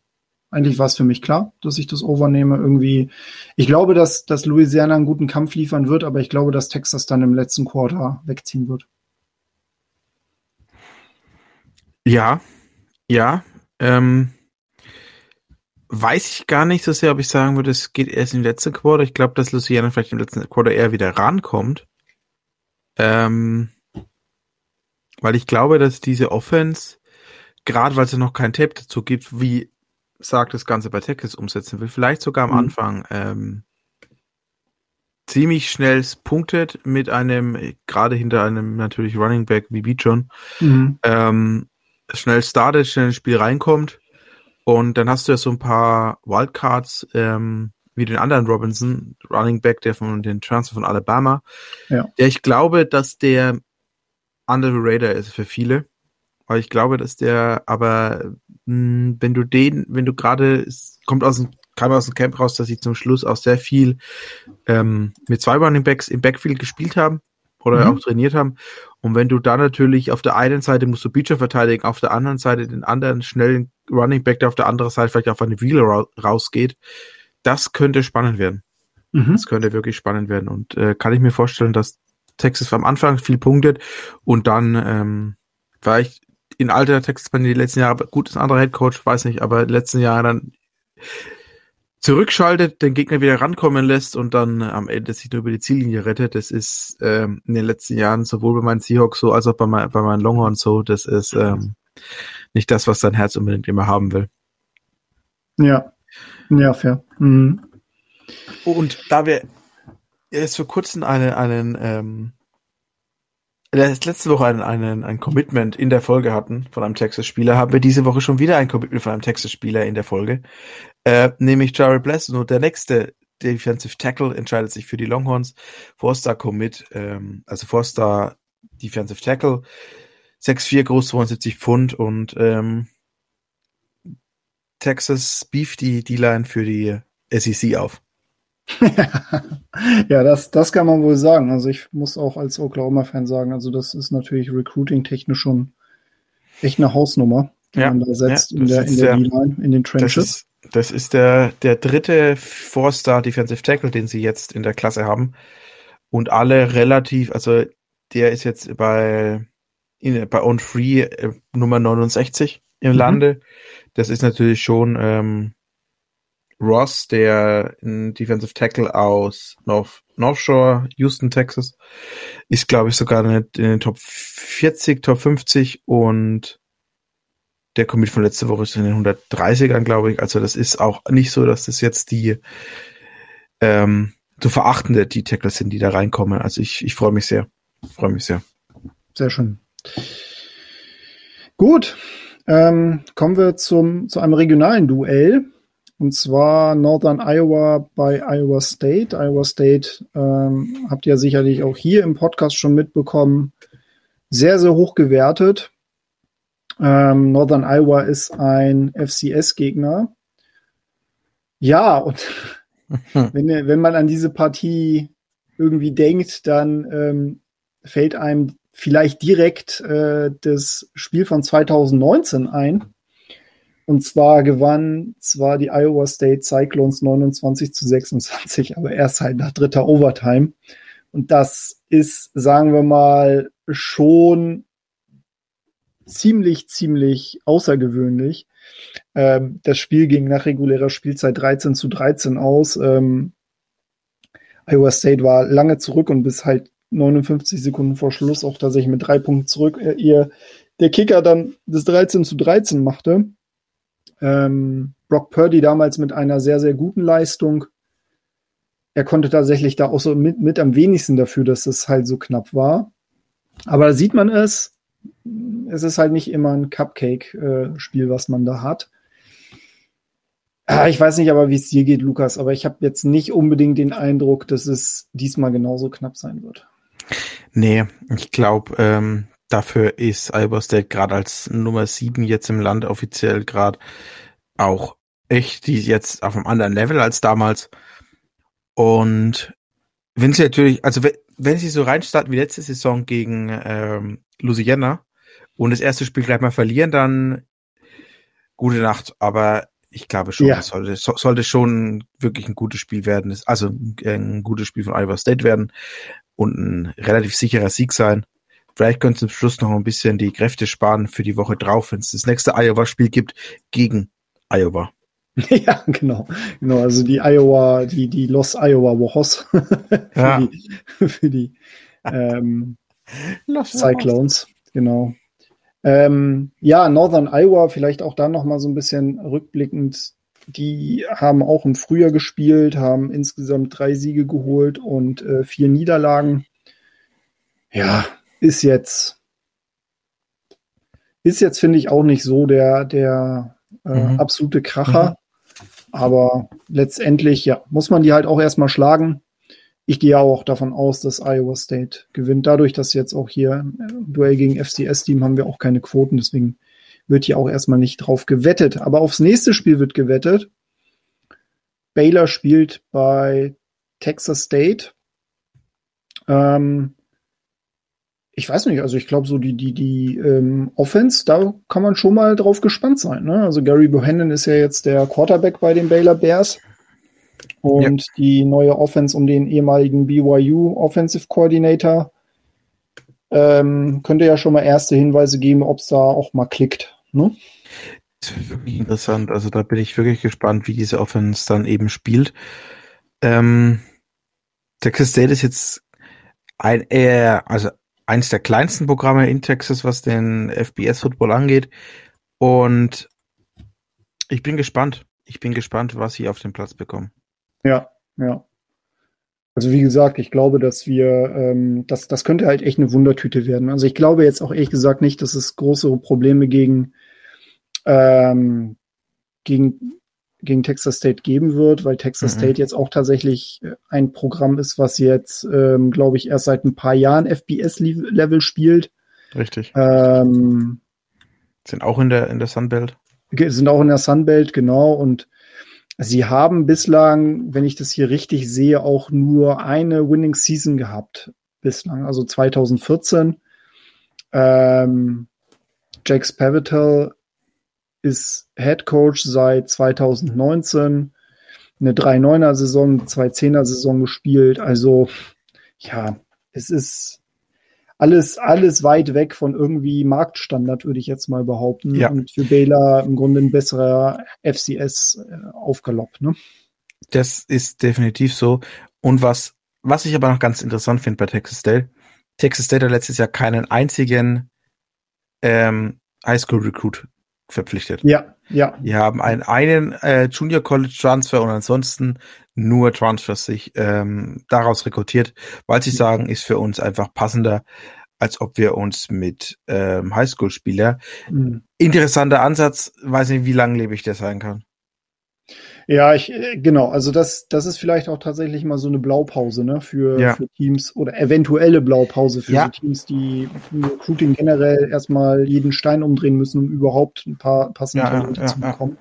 eigentlich war es für mich klar, dass ich das Over nehme. Irgendwie, ich glaube, dass, dass Louisiana einen guten Kampf liefern wird, aber ich glaube, dass Texas dann im letzten Quarter wegziehen wird. Ja, ja. Ähm, weiß ich gar nicht so sehr, ob ich sagen würde, es geht erst im letzten Quarter. Ich glaube, dass Luciana vielleicht im letzten Quarter eher wieder rankommt. Ähm, weil ich glaube, dass diese Offense, gerade weil es noch kein Tape dazu gibt, wie sagt das Ganze bei Texas umsetzen will, vielleicht sogar am mhm. Anfang ähm, ziemlich schnell punktet mit einem, gerade hinter einem natürlich Running Back wie Beachon, mhm. ähm, schnell startet, schnell ins Spiel reinkommt und dann hast du ja so ein paar Wildcards, ähm, wie den anderen Robinson, Running Back, der von den Transfer von Alabama. Ja. Der ich glaube, dass der under the radar ist für viele. Weil ich glaube, dass der, aber mh, hm, wenn du den, wenn du gerade, kommt aus dem, kam aus dem Camp raus, dass sie zum Schluss auch sehr viel ähm, mit zwei Running Backs im Backfield gespielt haben oder mhm. auch trainiert haben. Und wenn du da natürlich auf der einen Seite musst du Beecher verteidigen, auf der anderen Seite den anderen schnellen Running Back, der auf der anderen Seite vielleicht auf eine Wheeler ra rausgeht, das könnte spannend werden. Mhm. Das könnte wirklich spannend werden. Und äh, kann ich mir vorstellen, dass Texas am Anfang viel punktet und dann ähm, vielleicht in alter Texas die letzten Jahre, gut, ist ein anderer Head Coach, weiß nicht, aber in den letzten Jahren dann zurückschaltet, den Gegner wieder rankommen lässt und dann am Ende sich nur über die Ziellinie rettet. Das ist ähm, in den letzten Jahren sowohl bei meinen Seahawks so als auch bei, mein, bei meinen Longhorns so. Das ist ähm, nicht das, was dein Herz unbedingt immer haben will. Ja, ja, fair. Mhm. Und da wir jetzt vor kurzem einen, einen ähm, letzte Woche einen, einen, ein Commitment in der Folge hatten von einem Texas-Spieler, haben wir diese Woche schon wieder ein Commitment von einem Texas-Spieler in der Folge, äh, nämlich Jared Bless. Und der nächste Defensive Tackle entscheidet sich für die Longhorns. Forster Commit, ähm, also Forster Defensive Tackle, 6'4 groß, 72 Pfund und ähm, Texas Beef die D-Line für die SEC auf. ja, das, das kann man wohl sagen. Also ich muss auch als Oklahoma-Fan sagen, also das ist natürlich recruiting-technisch schon echt eine Hausnummer, die ja, man da setzt ja, in der, in der D-Line, in den Trenches. Das ist, das ist der, der dritte Four-Star Defensive Tackle, den sie jetzt in der Klasse haben. Und alle relativ, also der ist jetzt bei, in, bei On Free äh, Nummer 69 im mhm. Lande. Das ist natürlich schon ähm, Ross, der ein Defensive Tackle aus North, North Shore, Houston, Texas, ist, glaube ich, sogar in den Top 40, Top 50 und der Commit von letzter Woche ist in den 130ern, glaube ich. Also das ist auch nicht so, dass das jetzt die ähm, zu verachtende die Tackles sind, die da reinkommen. Also ich, ich freue mich sehr. Freue mich sehr. Sehr schön. Gut. Ähm, kommen wir zum, zu einem regionalen Duell. Und zwar Northern Iowa bei Iowa State. Iowa State ähm, habt ihr sicherlich auch hier im Podcast schon mitbekommen. Sehr, sehr hoch gewertet. Ähm, Northern Iowa ist ein FCS-Gegner. Ja, und wenn, wenn man an diese Partie irgendwie denkt, dann ähm, fällt einem vielleicht direkt äh, das Spiel von 2019 ein. Und zwar gewann zwar die Iowa State Cyclones 29 zu 26, aber erst halt nach dritter Overtime. Und das ist, sagen wir mal, schon ziemlich, ziemlich außergewöhnlich. Ähm, das Spiel ging nach regulärer Spielzeit 13 zu 13 aus. Ähm, Iowa State war lange zurück und bis halt 59 Sekunden vor Schluss auch tatsächlich mit drei Punkten zurück. Äh, ihr, der Kicker dann das 13 zu 13 machte. Ähm, Brock Purdy damals mit einer sehr, sehr guten Leistung. Er konnte tatsächlich da auch so mit, mit am wenigsten dafür, dass es halt so knapp war. Aber da sieht man es. Es ist halt nicht immer ein Cupcake-Spiel, was man da hat. Ah, ich weiß nicht aber, wie es dir geht, Lukas, aber ich habe jetzt nicht unbedingt den Eindruck, dass es diesmal genauso knapp sein wird. Nee, ich glaube, ähm, dafür ist Iowa State gerade als Nummer sieben jetzt im Land offiziell gerade auch echt die jetzt auf einem anderen Level als damals. Und wenn sie natürlich, also wenn, wenn sie so reinstarten wie letzte Saison gegen ähm, Louisiana und das erste Spiel gleich mal verlieren, dann gute Nacht. Aber ich glaube schon, ja. es sollte, so, sollte schon wirklich ein gutes Spiel werden. Also ein gutes Spiel von Iowa State werden und ein relativ sicherer Sieg sein. Vielleicht können sie zum Schluss noch ein bisschen die Kräfte sparen für die Woche drauf, wenn es das nächste Iowa-Spiel gibt gegen Iowa. Ja, genau. Genau, also die Iowa, die, die Los Iowa Wahos für ja. die, für die ähm, Cyclones, genau. Ähm, ja, Northern Iowa, vielleicht auch da nochmal so ein bisschen rückblickend. Die haben auch im Frühjahr gespielt, haben insgesamt drei Siege geholt und äh, vier Niederlagen. Ja, ist jetzt, ist jetzt, finde ich, auch nicht so der, der äh, mhm. absolute Kracher. Mhm. Aber letztendlich, ja, muss man die halt auch erstmal schlagen ich gehe auch davon aus, dass Iowa State gewinnt. Dadurch, dass jetzt auch hier im äh, Duell gegen FCS-Team haben wir auch keine Quoten, deswegen wird hier auch erstmal nicht drauf gewettet. Aber aufs nächste Spiel wird gewettet. Baylor spielt bei Texas State. Ähm, ich weiß nicht, also ich glaube so die, die, die ähm, Offense, da kann man schon mal drauf gespannt sein. Ne? Also Gary Bohannon ist ja jetzt der Quarterback bei den Baylor Bears. Und ja. die neue Offense um den ehemaligen BYU Offensive Coordinator ähm, könnte ja schon mal erste Hinweise geben, ob es da auch mal klickt. Ne? Das ist wirklich interessant. Also da bin ich wirklich gespannt, wie diese Offense dann eben spielt. Ähm, Texas State ist jetzt ein eher, also eines der kleinsten Programme in Texas, was den FBS-Football angeht. Und ich bin gespannt. Ich bin gespannt, was sie auf den Platz bekommen. Ja, ja. Also wie gesagt, ich glaube, dass wir, ähm, das, das könnte halt echt eine Wundertüte werden. Also ich glaube jetzt auch ehrlich gesagt nicht, dass es größere Probleme gegen, ähm, gegen, gegen Texas State geben wird, weil Texas mhm. State jetzt auch tatsächlich äh, ein Programm ist, was jetzt, ähm, glaube ich, erst seit ein paar Jahren FBS-Level spielt. Richtig. Ähm, sind auch in der, in der Sunbelt. Sind auch in der Sunbelt, genau. Und Sie haben bislang, wenn ich das hier richtig sehe, auch nur eine Winning Season gehabt. Bislang, also 2014. Ähm, Jake Spavital ist Head Coach seit 2019. Eine 3-9er Saison, 2-10er Saison gespielt. Also, ja, es ist alles, alles weit weg von irgendwie Marktstandard, würde ich jetzt mal behaupten. Ja. Und für Baylor im Grunde ein besserer FCS äh, aufgalopp, ne? Das ist definitiv so. Und was, was ich aber noch ganz interessant finde bei Texas State, Texas State hat letztes Jahr keinen einzigen ähm, Highschool Recruit verpflichtet. Ja, ja. Die haben einen, einen äh, Junior College Transfer und ansonsten nur Transfers sich ähm, daraus rekrutiert, weil sie sagen, ist für uns einfach passender, als ob wir uns mit ähm, Highschool-Spieler. Mhm. Interessanter Ansatz, weiß nicht, wie langlebig der sein kann. Ja, ich, äh, genau, also das, das ist vielleicht auch tatsächlich mal so eine Blaupause, ne, für, ja. für Teams oder eventuelle Blaupause für ja. so Teams, die im Recruiting generell erstmal jeden Stein umdrehen müssen, um überhaupt ein paar passende ja, Talente zu bekommen.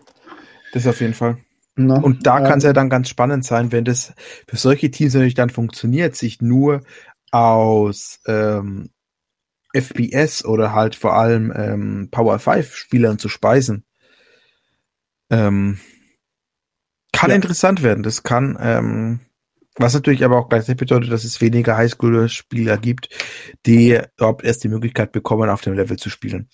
Das auf jeden Fall. Na, und da ähm, kann es ja dann ganz spannend sein, wenn das für solche Teams natürlich dann funktioniert, sich nur aus ähm, FPS oder halt vor allem ähm, Power 5 Spielern zu speisen. Ähm, kann ja. interessant werden. Das kann, ähm, was natürlich aber auch gleichzeitig bedeutet, dass es weniger Highschool-Spieler gibt, die überhaupt erst die Möglichkeit bekommen, auf dem Level zu spielen.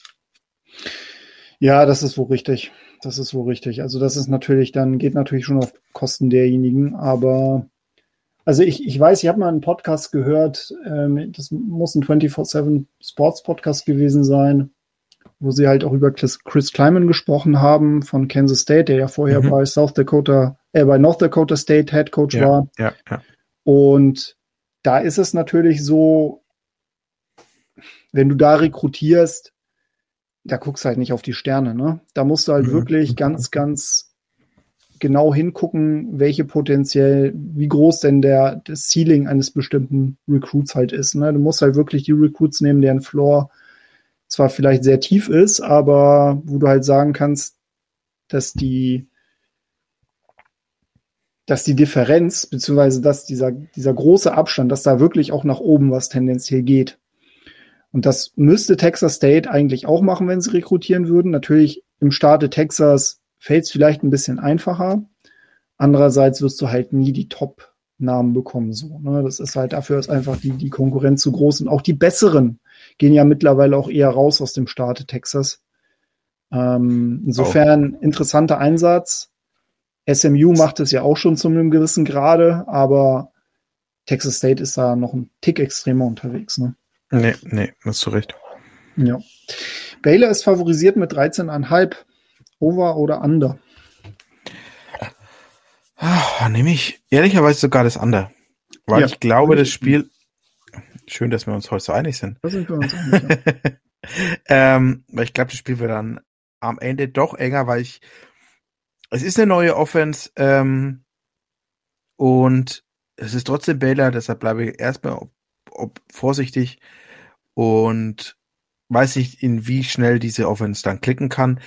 Ja, das ist wohl richtig. Das ist wohl richtig. Also das ist natürlich dann, geht natürlich schon auf Kosten derjenigen, aber also ich, ich weiß, ich habe mal einen Podcast gehört, ähm, das muss ein 24-7 Sports Podcast gewesen sein, wo sie halt auch über Chris, Chris Kleiman gesprochen haben von Kansas State, der ja vorher mhm. bei South Dakota, äh, bei North Dakota State Head Coach ja, war. Ja, ja. Und da ist es natürlich so, wenn du da rekrutierst, da guckst du halt nicht auf die Sterne, ne? Da musst du halt mhm. wirklich ganz, ganz genau hingucken, welche potenziell, wie groß denn der das Ceiling eines bestimmten Recruits halt ist. Ne? Du musst halt wirklich die Recruits nehmen, deren Floor zwar vielleicht sehr tief ist, aber wo du halt sagen kannst, dass die dass die Differenz, beziehungsweise dass dieser, dieser große Abstand, dass da wirklich auch nach oben was tendenziell geht. Und das müsste Texas State eigentlich auch machen, wenn sie rekrutieren würden. Natürlich im Staate Texas fällt es vielleicht ein bisschen einfacher. Andererseits wirst du halt nie die Top-Namen bekommen. So, ne? Das ist halt, dafür ist einfach die, die Konkurrenz zu groß. Und auch die besseren gehen ja mittlerweile auch eher raus aus dem Staate Texas. Ähm, insofern oh. interessanter Einsatz. SMU macht es ja auch schon zu einem gewissen Grade, aber Texas State ist da noch ein Tick extremer unterwegs. Ne? Nee, nee, hast du recht. Ja. Baylor ist favorisiert mit 13,5. Over oder Under? Ah, nehme ich ehrlicherweise sogar das Under. Weil ja, ich glaube, das Spiel. Schön, dass wir uns heute so einig sind. Da sind wir uns einig. Ja. ähm, weil ich glaube, das Spiel wird dann am Ende doch enger, weil ich. Es ist eine neue Offense ähm, und es ist trotzdem Baylor, deshalb bleibe ich erstmal ob, ob vorsichtig und weiß nicht, in wie schnell diese Offense dann klicken kann.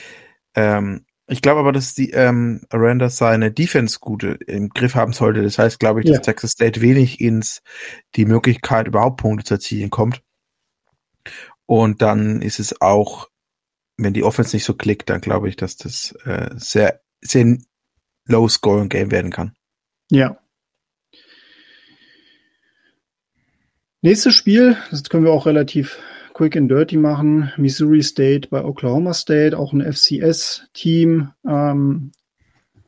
Ähm, ich glaube aber, dass die ähm, Aranda seine Defense gut im Griff haben sollte. Das heißt, glaube ich, dass ja. Texas State wenig ins die Möglichkeit, überhaupt Punkte zu erzielen kommt. Und dann ist es auch, wenn die Offense nicht so klickt, dann glaube ich, dass das äh, sehr, sehr low-scoring Game werden kann. Ja. Nächstes Spiel, das können wir auch relativ quick and dirty machen. Missouri State bei Oklahoma State, auch ein FCS-Team. Ähm,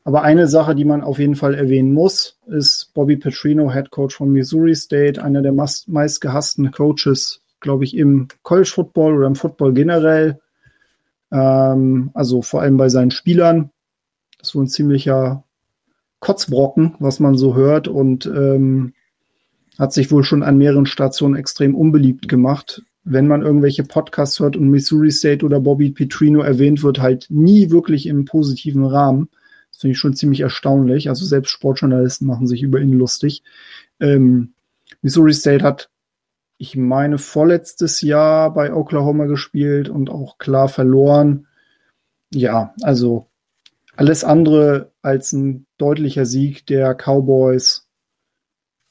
aber eine Sache, die man auf jeden Fall erwähnen muss, ist Bobby Petrino, Head Coach von Missouri State, einer der meistgehassten Coaches, glaube ich, im College Football oder im Football generell. Ähm, also vor allem bei seinen Spielern. Das ist wohl ein ziemlicher Kotzbrocken, was man so hört und ähm, hat sich wohl schon an mehreren Stationen extrem unbeliebt gemacht wenn man irgendwelche Podcasts hört und Missouri State oder Bobby Petrino erwähnt wird, halt nie wirklich im positiven Rahmen. Das finde ich schon ziemlich erstaunlich. Also selbst Sportjournalisten machen sich über ihn lustig. Ähm, Missouri State hat, ich meine, vorletztes Jahr bei Oklahoma gespielt und auch klar verloren. Ja, also alles andere als ein deutlicher Sieg der Cowboys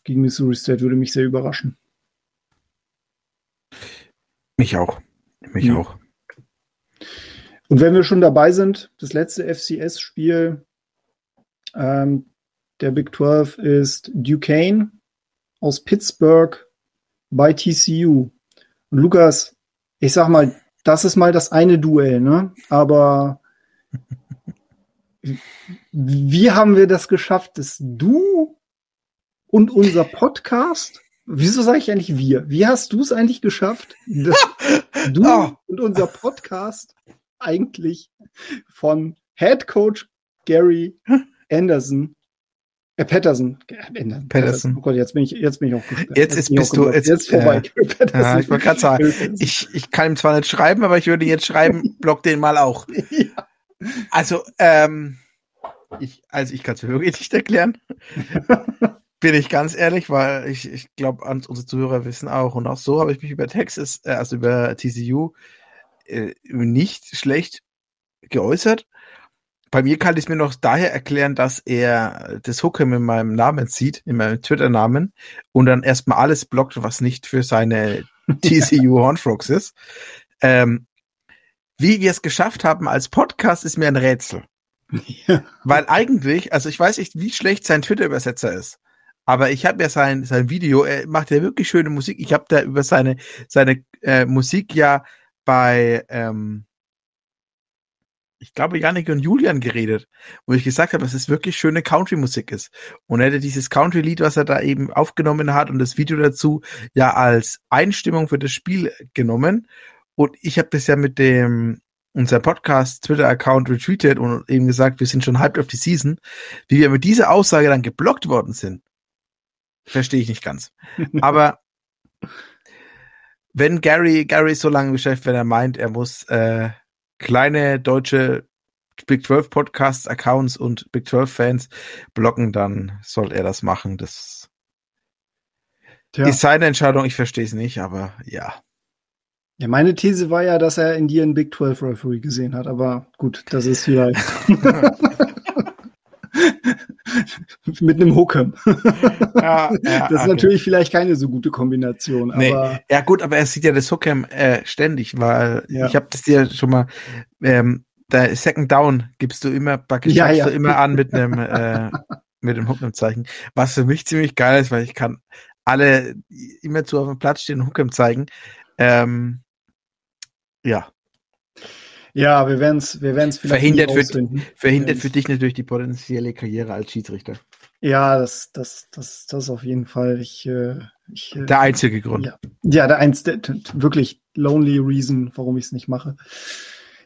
gegen Missouri State würde mich sehr überraschen. Mich auch. Mich mhm. auch. Und wenn wir schon dabei sind, das letzte FCS-Spiel ähm, der Big 12 ist Duquesne aus Pittsburgh bei TCU. Und Lukas, ich sag mal, das ist mal das eine Duell, ne? Aber wie haben wir das geschafft, dass du und unser Podcast Wieso sage ich eigentlich wir? Wie hast du es eigentlich geschafft, dass du oh. und unser Podcast eigentlich von Head Coach Gary Anderson äh, Patterson. Äh, Patterson. Oh Gott, jetzt bin ich, jetzt bin ich auch gespannt. Jetzt, jetzt bist du, jetzt, jetzt vorbei. Äh, ja, ich wollte gerade sagen, ich, ich kann ihm zwar nicht schreiben, aber ich würde jetzt schreiben, block den mal auch. ja. Also, ähm, ich, also ich kann es wirklich nicht erklären. Bin ich ganz ehrlich, weil ich, ich glaube, unsere Zuhörer wissen auch, und auch so habe ich mich über Texas, äh, also über TCU, äh, nicht schlecht geäußert. bei mir kann ich es mir noch daher erklären, dass er das Hookem in meinem Namen sieht, in meinem Twitter-Namen, und dann erstmal alles blockt, was nicht für seine TCU Hornfrogs ist. Ähm, wie wir es geschafft haben als Podcast, ist mir ein Rätsel. Ja. Weil eigentlich, also ich weiß nicht, wie schlecht sein Twitter-Übersetzer ist. Aber ich habe ja sein, sein Video, er macht ja wirklich schöne Musik. Ich habe da über seine, seine äh, Musik ja bei, ähm, ich glaube, Janik und Julian geredet, wo ich gesagt habe, dass es wirklich schöne Country-Musik ist. Und er hätte dieses Country-Lied, was er da eben aufgenommen hat und das Video dazu ja als Einstimmung für das Spiel genommen. Und ich habe das ja mit dem unser Podcast Twitter-Account retweetet und eben gesagt, wir sind schon hyped auf die Season. Wie wir mit dieser Aussage dann geblockt worden sind, verstehe ich nicht ganz. Aber wenn Gary, Gary ist so lange im Geschäft, wenn er meint, er muss äh, kleine deutsche Big 12 Podcasts, Accounts und Big 12 Fans blocken, dann soll er das machen. Das Tja. ist seine Entscheidung. Ich verstehe es nicht, aber ja. Ja, meine These war ja, dass er in dir einen Big 12 Referee gesehen hat, aber gut, das ist vielleicht. mit einem Hookem. Ja, ja, das ist okay. natürlich vielleicht keine so gute Kombination. Nee. Aber ja gut, aber er sieht ja das Hookem äh, ständig, weil ja. ich habe das dir schon mal, ähm, der Second Down gibst du immer, ja, du immer an mit einem äh, mit dem Hookem-Zeichen, was für mich ziemlich geil ist, weil ich kann alle immer zu auf dem Platz stehen Hookem zeigen. Ähm, ja, ja, wir werden es wir werden's vielleicht verhindert, für, verhindert für dich natürlich die potenzielle Karriere als Schiedsrichter. Ja, das, das, das, das auf jeden Fall. Ich, äh, ich, äh, der einzige Grund. Ja, ja der einzige, wirklich lonely reason, warum ich es nicht mache.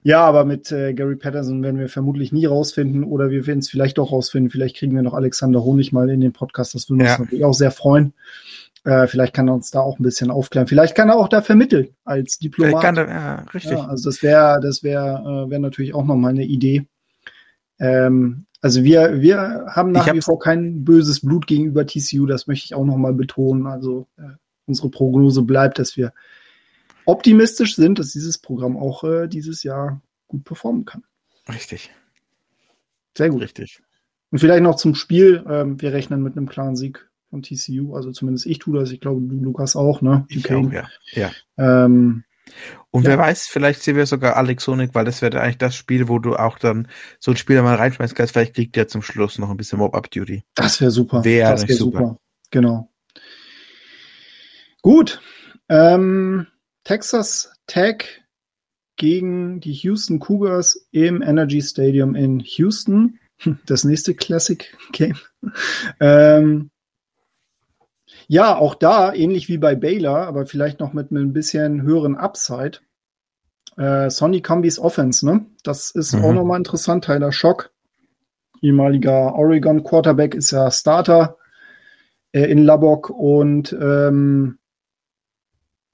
Ja, aber mit äh, Gary Patterson werden wir vermutlich nie rausfinden oder wir werden es vielleicht doch rausfinden. Vielleicht kriegen wir noch Alexander Honig mal in den Podcast. Das würde uns ja. natürlich auch sehr freuen. Äh, vielleicht kann er uns da auch ein bisschen aufklären. Vielleicht kann er auch da vermitteln als Diplomat. Kann er, ja, richtig. Ja, also das wäre, das wäre, äh, wäre natürlich auch nochmal eine Idee. Ähm, also wir, wir haben nach wie vor kein böses Blut gegenüber TCU. Das möchte ich auch nochmal betonen. Also äh, unsere Prognose bleibt, dass wir optimistisch sind, dass dieses Programm auch äh, dieses Jahr gut performen kann. Richtig. Sehr gut. Richtig. Und vielleicht noch zum Spiel. Ähm, wir rechnen mit einem klaren Sieg von TCU. Also zumindest ich tue das. Ich glaube, du, Lukas, auch, ne? Ich auch, ja. ja. Ähm, und ja. wer weiß, vielleicht sehen wir sogar Alex Sonic, weil das wäre eigentlich das Spiel, wo du auch dann so ein Spieler mal reinschmeißt kannst. Vielleicht kriegt der zum Schluss noch ein bisschen Mob-Up-Duty. Das wäre super. Wäre wär super. super. Genau. Gut. Ähm, Texas Tech gegen die Houston Cougars im Energy Stadium in Houston. Das nächste Classic Game. Ähm, ja, auch da, ähnlich wie bei Baylor, aber vielleicht noch mit einem bisschen höheren Upside. Äh, Sonny Combis Offense, ne? Das ist mhm. auch nochmal interessant. Tyler Schock, ehemaliger Oregon Quarterback, ist ja Starter äh, in Lubbock und ähm,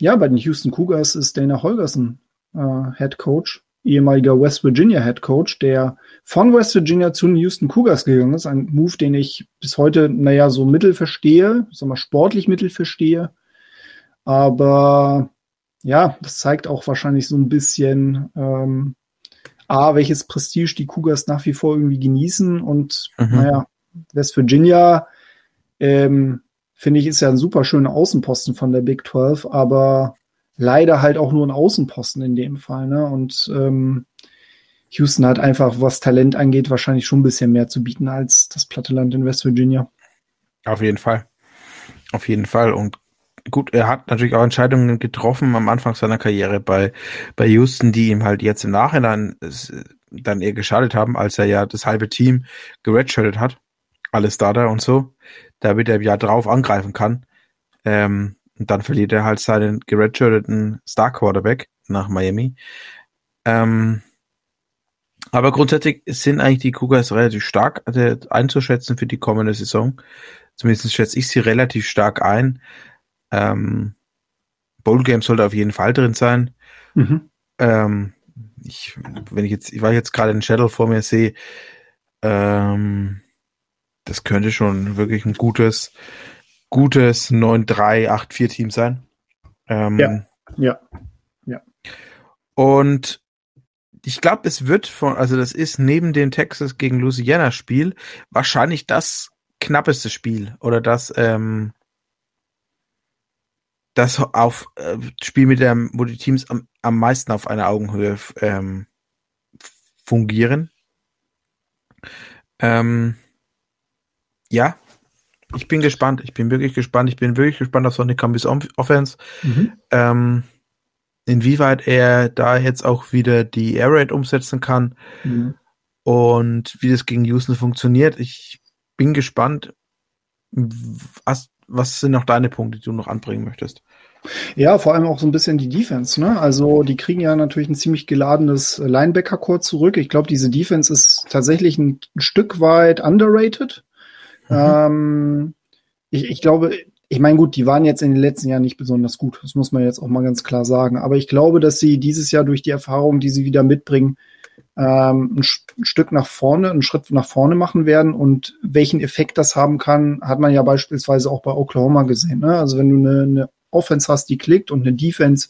ja, bei den Houston Cougars ist Dana Holgerson äh, Head Coach ehemaliger West Virginia Head Coach, der von West Virginia zu den Houston Cougars gegangen ist. Ein Move, den ich bis heute, naja, so mittel verstehe, sag mal, sportlich mittel verstehe. Aber ja, das zeigt auch wahrscheinlich so ein bisschen, ähm, A, welches Prestige die Cougars nach wie vor irgendwie genießen. Und mhm. naja, West Virginia, ähm, finde ich, ist ja ein super schöner Außenposten von der Big 12, aber leider halt auch nur ein Außenposten in dem Fall. Ne? Und ähm, Houston hat einfach, was Talent angeht, wahrscheinlich schon ein bisschen mehr zu bieten als das platte Land in West Virginia. Auf jeden Fall. Auf jeden Fall. Und gut, er hat natürlich auch Entscheidungen getroffen am Anfang seiner Karriere bei, bei Houston, die ihm halt jetzt im Nachhinein dann eher geschadet haben, als er ja das halbe Team geredshirtet hat. Alles Starter und so, damit er im Jahr drauf angreifen kann. Ähm, und dann verliert er halt seinen geredshirteten Star Quarterback nach Miami. Ähm, aber grundsätzlich sind eigentlich die Cougars relativ stark äh, einzuschätzen für die kommende Saison. Zumindest schätze ich sie relativ stark ein. Ähm, Bowl Game sollte auf jeden Fall drin sein. Mhm. Ähm, ich, wenn ich jetzt, ich war jetzt gerade den Shadow vor mir sehe, ähm, das könnte schon wirklich ein gutes, gutes 9-3-8-4-Team sein. Ähm, ja, ja, ja. Und ich glaube, es wird von, also das ist neben dem Texas gegen Louisiana Spiel wahrscheinlich das knappeste Spiel oder das, ähm, das auf äh, Spiel mit dem, wo die Teams am, am meisten auf einer Augenhöhe ähm, fungieren. Ähm, ja, ich bin gespannt. Ich bin wirklich gespannt. Ich bin wirklich gespannt auf Sonic Campus Offense. Mhm. Ähm, inwieweit er da jetzt auch wieder die Air Raid umsetzen kann mhm. und wie das gegen Houston funktioniert. Ich bin gespannt. Was, was sind noch deine Punkte, die du noch anbringen möchtest? Ja, vor allem auch so ein bisschen die Defense. Ne? Also die kriegen ja natürlich ein ziemlich geladenes Linebacker-Core zurück. Ich glaube, diese Defense ist tatsächlich ein Stück weit underrated. Mhm. Ähm, ich, ich glaube, ich meine, gut, die waren jetzt in den letzten Jahren nicht besonders gut. Das muss man jetzt auch mal ganz klar sagen. Aber ich glaube, dass sie dieses Jahr durch die Erfahrung, die sie wieder mitbringen, ähm, ein, ein, Stück nach vorne, einen Schritt nach vorne machen werden. Und welchen Effekt das haben kann, hat man ja beispielsweise auch bei Oklahoma gesehen. Ne? Also wenn du eine, eine Offense hast, die klickt und eine Defense,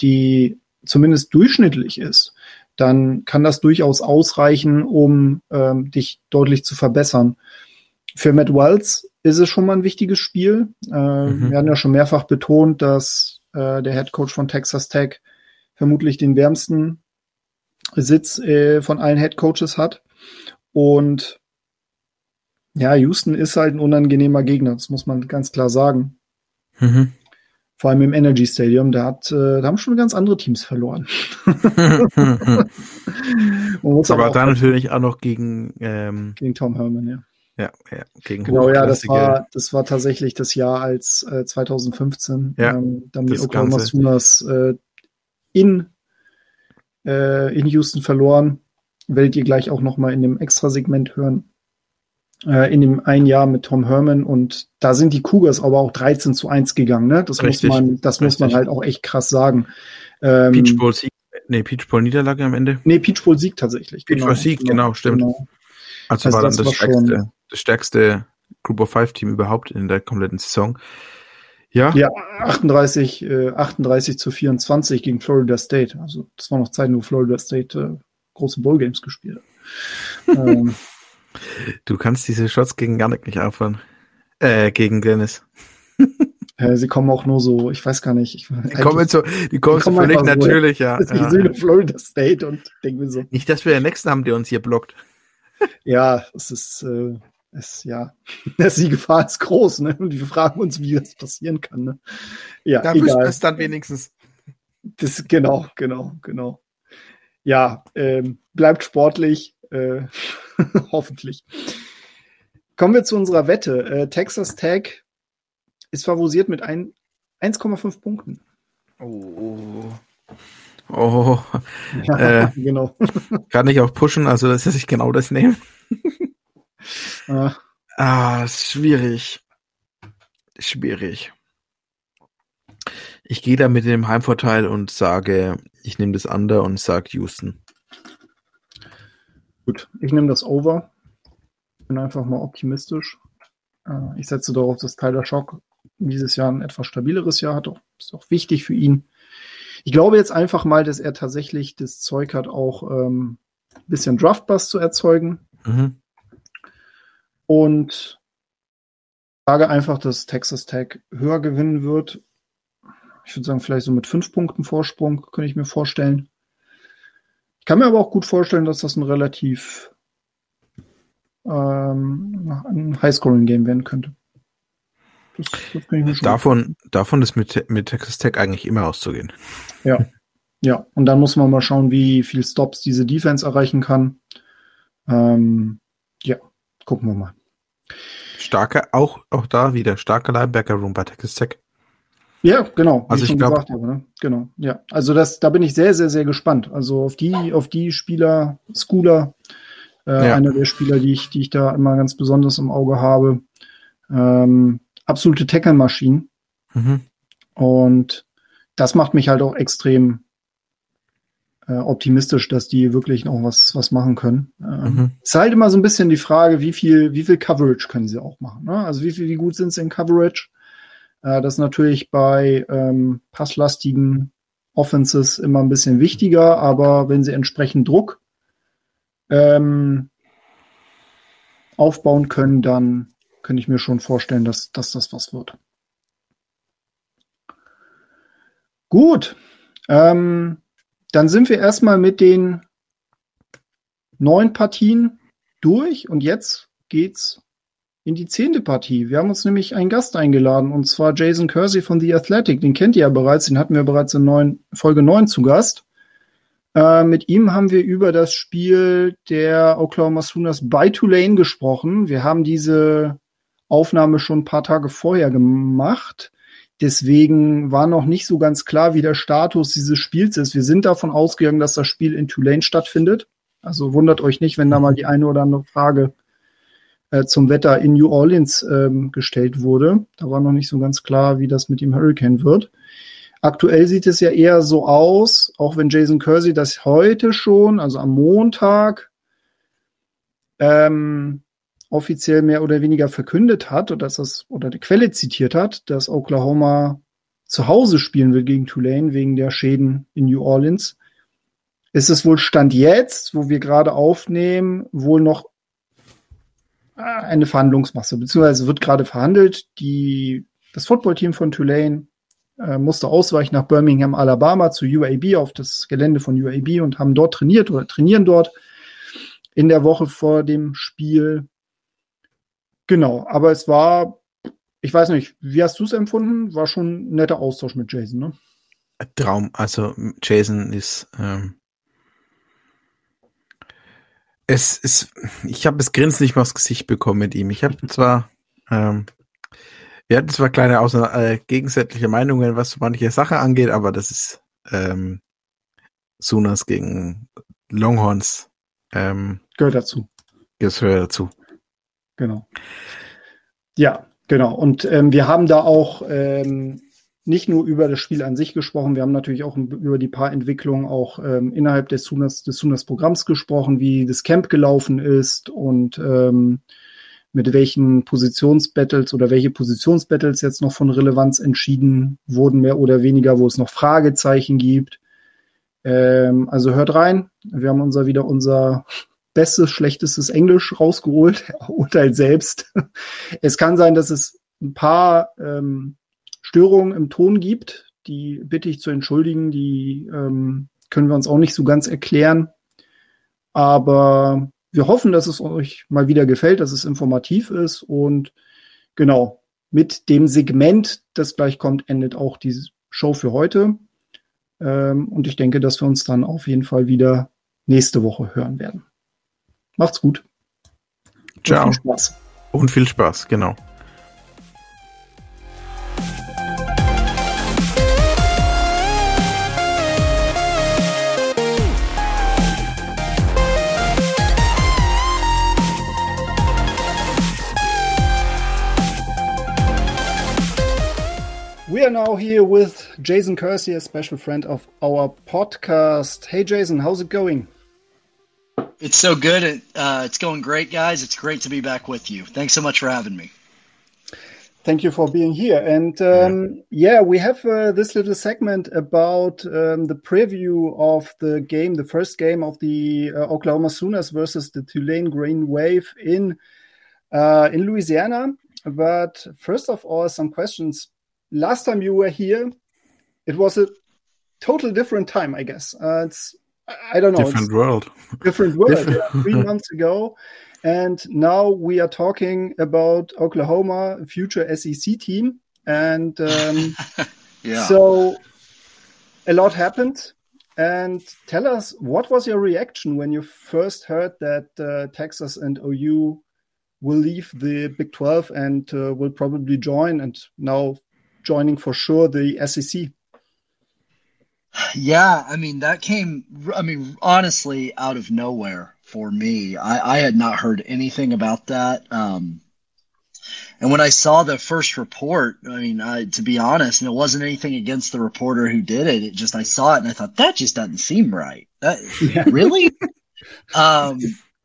die zumindest durchschnittlich ist, dann kann das durchaus ausreichen, um ähm, dich deutlich zu verbessern. Für Matt Wells ist es schon mal ein wichtiges Spiel. Äh, mhm. Wir haben ja schon mehrfach betont, dass äh, der Head Coach von Texas Tech vermutlich den wärmsten Sitz äh, von allen Head Coaches hat. Und ja, Houston ist halt ein unangenehmer Gegner, das muss man ganz klar sagen. Mhm. Vor allem im Energy Stadium, da, hat, äh, da haben schon ganz andere Teams verloren. aber, aber dann natürlich auch noch gegen, ähm, gegen Tom Herman, ja. Ja, ja, gegen Genau, ja, das war, das war tatsächlich das Jahr als äh, 2015. Ja, ähm, da haben die Oklahoma Sooners äh, in, äh, in Houston verloren. Werdet ihr gleich auch nochmal in dem Extra-Segment hören. Äh, in dem ein Jahr mit Tom Herman und da sind die Cougars aber auch 13 zu 1 gegangen, ne? Das Richtig. muss man, das Richtig. muss man halt auch echt krass sagen. Ähm, Peach Bowl Sieg, nee, Peach Bowl Niederlage am Ende? Nee, Peach Bowl Sieg tatsächlich. Peach Bowl genau, Sieg, genau, genau stimmt. Genau. Also, also war dann das, das stärkste, das stärkste Group of Five Team überhaupt in der kompletten Saison. Ja. Ja, 38, äh, 38 zu 24 gegen Florida State. Also das war noch Zeiten, wo Florida State äh, große Bowl-Games gespielt hat. ähm, du kannst diese Shots gegen Garnick nicht aufhören. Äh, gegen Dennis. sie kommen auch nur so, ich weiß gar nicht. Ich, die kommen so, die kommen, so völlig natürlich, so, ja. Ich ja. sehe Florida State und denke mir so. Nicht, dass wir den nächsten haben, der uns hier blockt ja, es ist, äh, es, ja, die Gefahr ist groß, ne? Und wir fragen uns, wie das passieren kann, ne? Ja, da egal. es dann wenigstens. Das, genau, genau, genau. Ja, ähm, bleibt sportlich, äh, hoffentlich. Kommen wir zu unserer Wette. Äh, Texas Tech ist favorisiert mit 1,5 Punkten. Oh. Oh, ja, äh, genau. Kann ich auch pushen, also dass ich genau das nehme. Ah. ah, schwierig. Schwierig. Ich gehe da mit dem Heimvorteil und sage, ich nehme das Under und sage Houston. Gut, ich nehme das Over. Bin einfach mal optimistisch. Äh, ich setze darauf, dass Tyler Schock dieses Jahr ein etwas stabileres Jahr hat. Ist auch wichtig für ihn. Ich glaube jetzt einfach mal, dass er tatsächlich das Zeug hat, auch ähm, ein bisschen Draftbus zu erzeugen. Mhm. Und sage einfach, dass Texas Tech höher gewinnen wird. Ich würde sagen, vielleicht so mit fünf Punkten Vorsprung, könnte ich mir vorstellen. Ich kann mir aber auch gut vorstellen, dass das ein relativ ähm, ein Highscoring-Game werden könnte. Das, das davon, davon ist mit, mit Texas Tech eigentlich immer auszugehen. Ja. Ja, und dann muss man mal schauen, wie viel Stops diese Defense erreichen kann. Ähm, ja, gucken wir mal. Starke, auch, auch da wieder, starke Linebacker-Room bei Texas Tech. Ja, genau. Also ich, ich glaube, ne? genau. Ja, also das, da bin ich sehr, sehr, sehr gespannt. Also auf die, auf die Spieler, Schooler, äh, ja. einer der Spieler, die ich, die ich da immer ganz besonders im Auge habe. Ähm, absolute Tackle-Maschinen. Mhm. Und das macht mich halt auch extrem äh, optimistisch, dass die wirklich noch was, was machen können. Ähm, mhm. Ist halt immer so ein bisschen die Frage, wie viel, wie viel Coverage können sie auch machen. Ne? Also wie viel, wie gut sind sie in Coverage? Äh, das ist natürlich bei ähm, passlastigen Offenses immer ein bisschen wichtiger, aber wenn sie entsprechend Druck ähm, aufbauen können, dann könnte ich mir schon vorstellen, dass, dass das was wird. Gut, ähm, dann sind wir erstmal mit den neun Partien durch und jetzt geht's in die zehnte Partie. Wir haben uns nämlich einen Gast eingeladen und zwar Jason Kersey von The Athletic. Den kennt ihr ja bereits, den hatten wir bereits in neun, Folge 9 zu Gast. Äh, mit ihm haben wir über das Spiel der Oklahoma Sooners bei Tulane gesprochen. Wir haben diese Aufnahme schon ein paar Tage vorher gemacht. Deswegen war noch nicht so ganz klar, wie der Status dieses Spiels ist. Wir sind davon ausgegangen, dass das Spiel in Tulane stattfindet. Also wundert euch nicht, wenn da mal die eine oder andere Frage äh, zum Wetter in New Orleans ähm, gestellt wurde. Da war noch nicht so ganz klar, wie das mit dem Hurricane wird. Aktuell sieht es ja eher so aus, auch wenn Jason Kersey das heute schon, also am Montag, ähm, offiziell mehr oder weniger verkündet hat oder dass das oder die Quelle zitiert hat, dass Oklahoma zu Hause spielen will gegen Tulane wegen der Schäden in New Orleans, ist es wohl Stand jetzt, wo wir gerade aufnehmen, wohl noch eine Verhandlungsmasse, beziehungsweise wird gerade verhandelt. Die, das Footballteam von Tulane äh, musste ausweichen nach Birmingham, Alabama zu UAB auf das Gelände von UAB und haben dort trainiert oder trainieren dort in der Woche vor dem Spiel. Genau, aber es war, ich weiß nicht, wie hast du es empfunden? War schon ein netter Austausch mit Jason, ne? Traum, also Jason ist ähm, es ist, ich habe das Grinsen nicht mehr aufs Gesicht bekommen mit ihm. Ich habe zwar, ähm, wir hatten zwar kleine außer, äh, gegensätzliche Meinungen, was manche Sache angeht, aber das ist ähm, Sunas gegen Longhorns. Ähm, gehört dazu. Das gehört dazu. Genau. Ja, genau. Und ähm, wir haben da auch ähm, nicht nur über das Spiel an sich gesprochen, wir haben natürlich auch über die paar Entwicklungen auch ähm, innerhalb des Sunas, des Sunas Programms gesprochen, wie das Camp gelaufen ist und ähm, mit welchen Positionsbattles oder welche Positionsbattles jetzt noch von Relevanz entschieden wurden, mehr oder weniger, wo es noch Fragezeichen gibt. Ähm, also hört rein. Wir haben unser wieder unser bestes, schlechtestes Englisch rausgeholt, urteilt selbst. Es kann sein, dass es ein paar ähm, Störungen im Ton gibt. Die bitte ich zu entschuldigen. Die ähm, können wir uns auch nicht so ganz erklären. Aber wir hoffen, dass es euch mal wieder gefällt, dass es informativ ist. Und genau, mit dem Segment, das gleich kommt, endet auch die Show für heute. Ähm, und ich denke, dass wir uns dann auf jeden Fall wieder nächste Woche hören werden. Macht's gut. Ciao. Und viel Spaß. Und viel Spaß, genau. We are now here with Jason Kersey, a special friend of our podcast. Hey, Jason, how's it going? It's so good. It, uh, it's going great, guys. It's great to be back with you. Thanks so much for having me. Thank you for being here. And um, yeah. we have uh, this little segment about um, the preview of the game, the first game of the uh, Oklahoma Sooners versus the Tulane Green Wave in uh, in Louisiana. But first of all, some questions last time you were here, it was a total different time, I guess. Uh, it's I don't know. Different world. Different world. different. Yeah, three months ago, and now we are talking about Oklahoma, future SEC team, and um, yeah. so a lot happened. And tell us, what was your reaction when you first heard that uh, Texas and OU will leave the Big 12 and uh, will probably join, and now joining for sure the SEC. Yeah, I mean that came. I mean, honestly, out of nowhere for me. I, I had not heard anything about that. Um, and when I saw the first report, I mean, I, to be honest, and it wasn't anything against the reporter who did it. It just I saw it and I thought that just doesn't seem right. That yeah. really. um,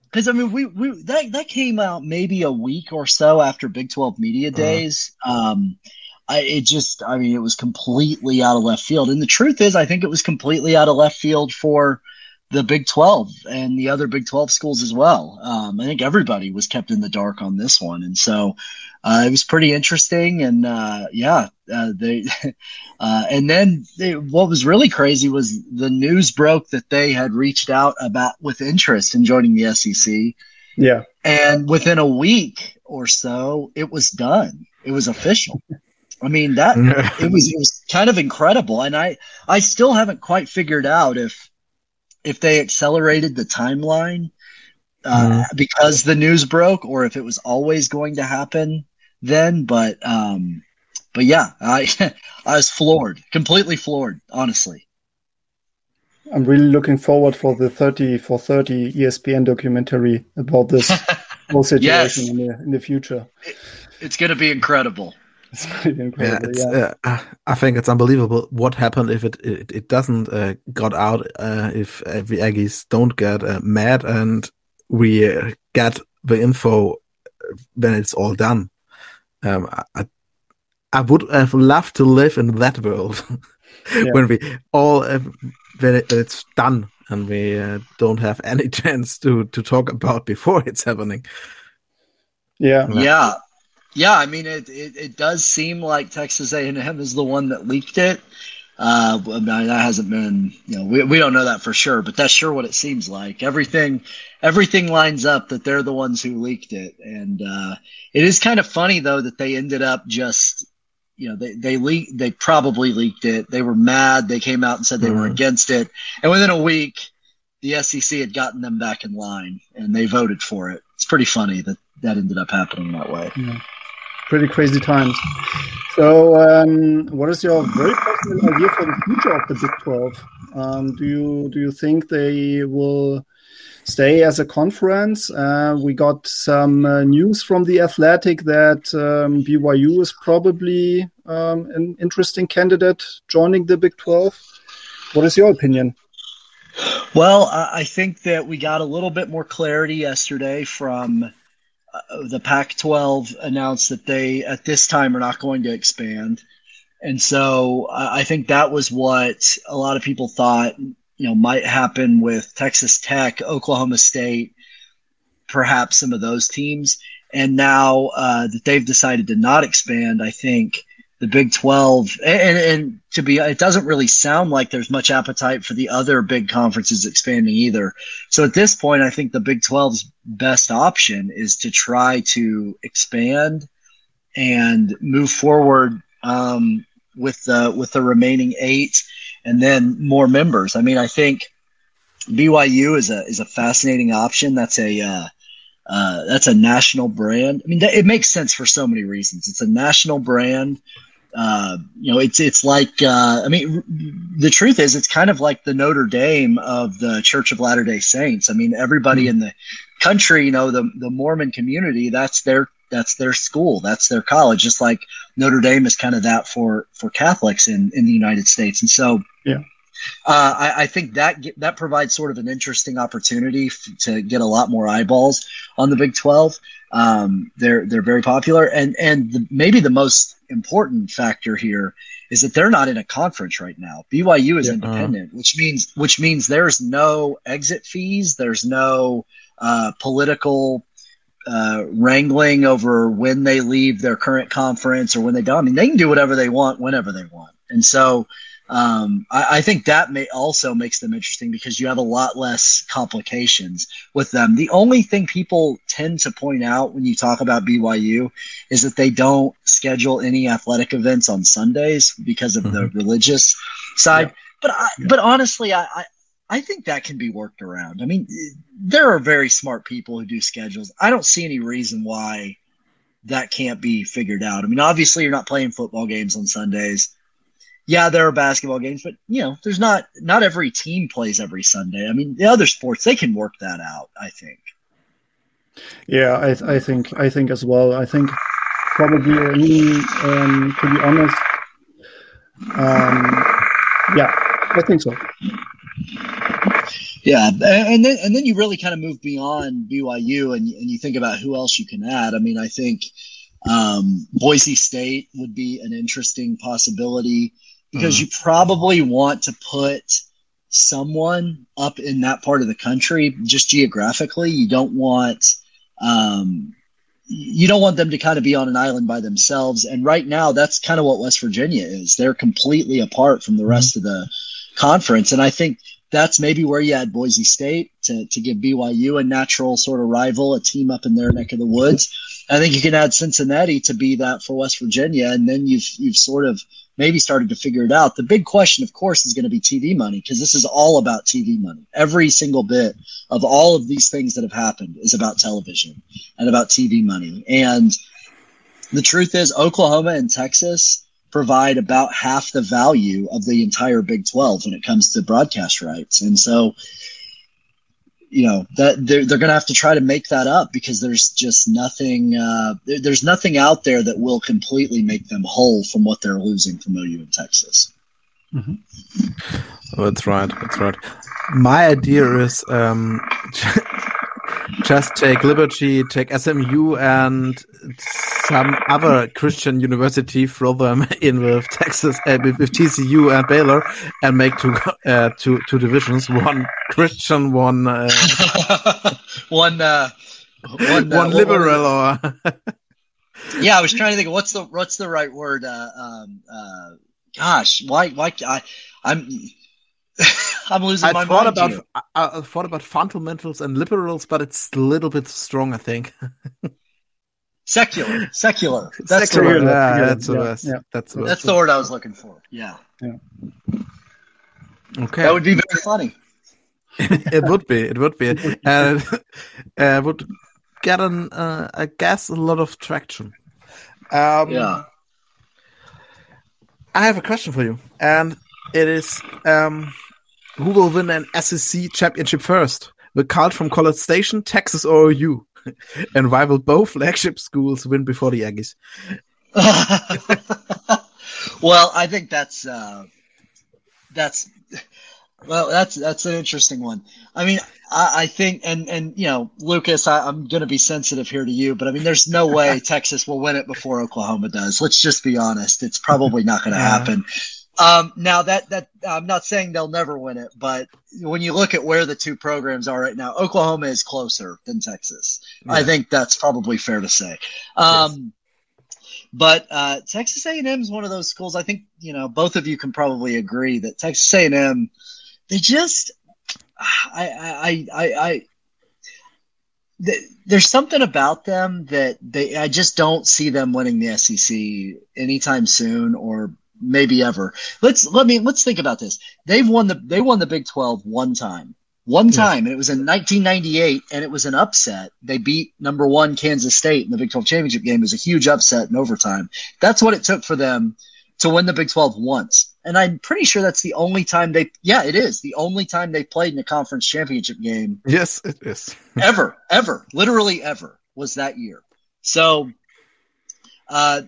because I mean, we, we that that came out maybe a week or so after Big Twelve media uh-huh. days. Uh-huh. Um, I, it just, I mean, it was completely out of left field. And the truth is, I think it was completely out of left field for the Big 12 and the other Big 12 schools as well. Um, I think everybody was kept in the dark on this one. And so uh, it was pretty interesting. And uh, yeah, uh, they, uh, and then they, what was really crazy was the news broke that they had reached out about with interest in joining the SEC. Yeah. And within a week or so, it was done. It was official. I mean that it was it was kind of incredible, and I I still haven't quite figured out if if they accelerated the timeline uh, mm. because the news broke, or if it was always going to happen then. But um, but yeah, I I was floored, completely floored, honestly. I'm really looking forward for the 30 for 30 ESPN documentary about this whole situation yes. in, the, in the future. It, it's going to be incredible. It's incredible. Yeah, yeah. Uh, I think it's unbelievable what happened if it it, it doesn't uh, got out. Uh, if the Aggies don't get uh, mad and we uh, get the info when it's all done. Um, I, I would have loved to live in that world yeah. when we all uh, when, it, it's done and we don't have any chance to to talk about before it's happening. Yeah. Yeah. Yeah, I mean, it, it, it does seem like Texas A&M is the one that leaked it. Uh, I mean, that hasn't been, you know, we, we don't know that for sure, but that's sure what it seems like. Everything, everything lines up that they're the ones who leaked it. And, uh, it is kind of funny though that they ended up just, you know, they, they leaked, they probably leaked it. They were mad. They came out and said they mm-hmm. were against it. And within a week, the SEC had gotten them back in line and they voted for it. It's pretty funny that that ended up happening that way. Yeah pretty crazy times. So, um, what is your very personal idea for the future of the Big 12? Um, do you do you think they will stay as a conference? Uh, we got some uh, news from the Athletic that um, BYU is probably um, an interesting candidate joining the Big 12. What is your opinion? Well, I think that we got a little bit more clarity yesterday from uh, the Pac-12 announced that they at this time are not going to expand, and so I think that was what a lot of people thought you know might happen with Texas Tech, Oklahoma State, perhaps some of those teams. And now uh, that they've decided to not expand, I think the Big 12, and, and to be, it doesn't really sound like there's much appetite for the other big conferences expanding either. So at this point, I think the Big 12's best option is to try to expand and move forward um, with the with the remaining eight, and then more members. I mean, I think BYU is a is a fascinating option. That's a uh, uh, that's a national brand. I mean, it makes sense for so many reasons. It's a national brand uh, you know, it's it's like uh, I mean, the truth is, it's kind of like the Notre Dame of the Church of Latter Day Saints. I mean, everybody mm-hmm. in the country, you know, the the Mormon community, that's their that's their school, that's their college. Just like Notre Dame is kind of that for for Catholics in in the United States, and so yeah. Uh, I, I, think that that provides sort of an interesting opportunity f- to get a lot more eyeballs on the Big Twelve. Um, they're they're very popular, and and the, maybe the most important factor here is that they're not in a conference right now. BYU is yeah, independent, uh-huh. which means which means there's no exit fees, there's no uh, political uh, wrangling over when they leave their current conference or when they don't. I mean, they can do whatever they want whenever they want, and so um, I, I, think that may also makes them interesting because you have a lot less complications with them. The only thing people tend to point out when you talk about BYU is that they don't schedule any athletic events on Sundays because of mm-hmm. the religious side. Yeah. But I, yeah. but honestly, I, I I think that can be worked around. I mean, there are very smart people who do schedules. I don't see any reason why that can't be figured out. I mean, obviously, you're not playing football games on Sundays yeah, there are basketball games, but you know, there's not not every team plays every Sunday. I mean, the other sports they can work that out. I think. Yeah, I, I think I think as well. I think probably um, to be honest, um, yeah, I think so. Yeah, and then and then you really kind of move beyond BYU and and you think about who else you can add. I mean, I think Um, Boise State would be an interesting possibility because mm. you probably want to put someone up in that part of the country just geographically. You don't want um, you don't want them to kind of be on an island by themselves. And right now, that's kind of what West Virginia is. They're completely apart from the rest mm-hmm. of the conference. And I think that's maybe where you add Boise State to, to give BYU a natural sort of rival, a team up in their neck of the woods. I think you can add Cincinnati to be that for West Virginia, and then you've you've sort of maybe started to figure it out. The big question, of course, is going to be TV money because this is all about TV money. Every single bit of all of these things that have happened is about television and about TV money. And the truth is, Oklahoma and Texas provide about half the value of the entire Big 12 when it comes to broadcast rights. And so, you know that they're, they're going to have to try to make that up because there's just nothing uh, there's nothing out there that will completely make them whole from what they're losing from OU in Texas. Mm-hmm. That's right. That's right. My idea is um, just take Liberty, take SMU, and some other Christian university, throw them in with Texas, uh, with, with, TCU and Baylor, and make two uh, two two divisions: one Christian, one uh, one uh, one, uh, one liberal. Or yeah, I was trying to think. What's the what's the right word? Uh, um, uh, gosh, why why I I'm I'm losing I my thought mind. About, here. I, I thought about fundamentals and liberals, but it's a little bit strong, I think. secular, secular. That's secular. the word. Yeah, that's the yeah, best. Yeah. That's the, that's the word I was looking for. Yeah. Yeah. Okay. That would be very funny. it would be. It would be. uh, uh, would get an, uh, I guess, a lot of traction. Um, yeah. I have a question for you, and it is um, who will win an SEC championship first? The cult from College Station, Texas, or OU? and why will both flagship schools win before the Aggies? well, I think that's uh, that's well, that's that's an interesting one. I mean, I, I think, and and you know, Lucas, I, am going to be sensitive here to you, but I mean, there's no way Texas will win it before Oklahoma does. Let's just be honest; it's probably not going to yeah. happen. Um, now that that I'm not saying they'll never win it, but when you look at where the two programs are right now, Oklahoma is closer than Texas. Yeah. I think that's probably fair to say. Um, yes. But uh, Texas A&M is one of those schools. I think you know both of you can probably agree that Texas A&M, they just, I, I, I, I there's something about them that they I just don't see them winning the SEC anytime soon or maybe ever. Let's let me let's think about this. They've won the they won the Big 12 one time. One time, and it was in 1998, and it was an upset. They beat number one Kansas State in the Big 12 championship game. It was a huge upset in overtime. That's what it took for them to win the Big 12 once. And I'm pretty sure that's the only time they, yeah, it is the only time they played in a conference championship game. Yes, it is. ever, ever, literally ever was that year. So, uh,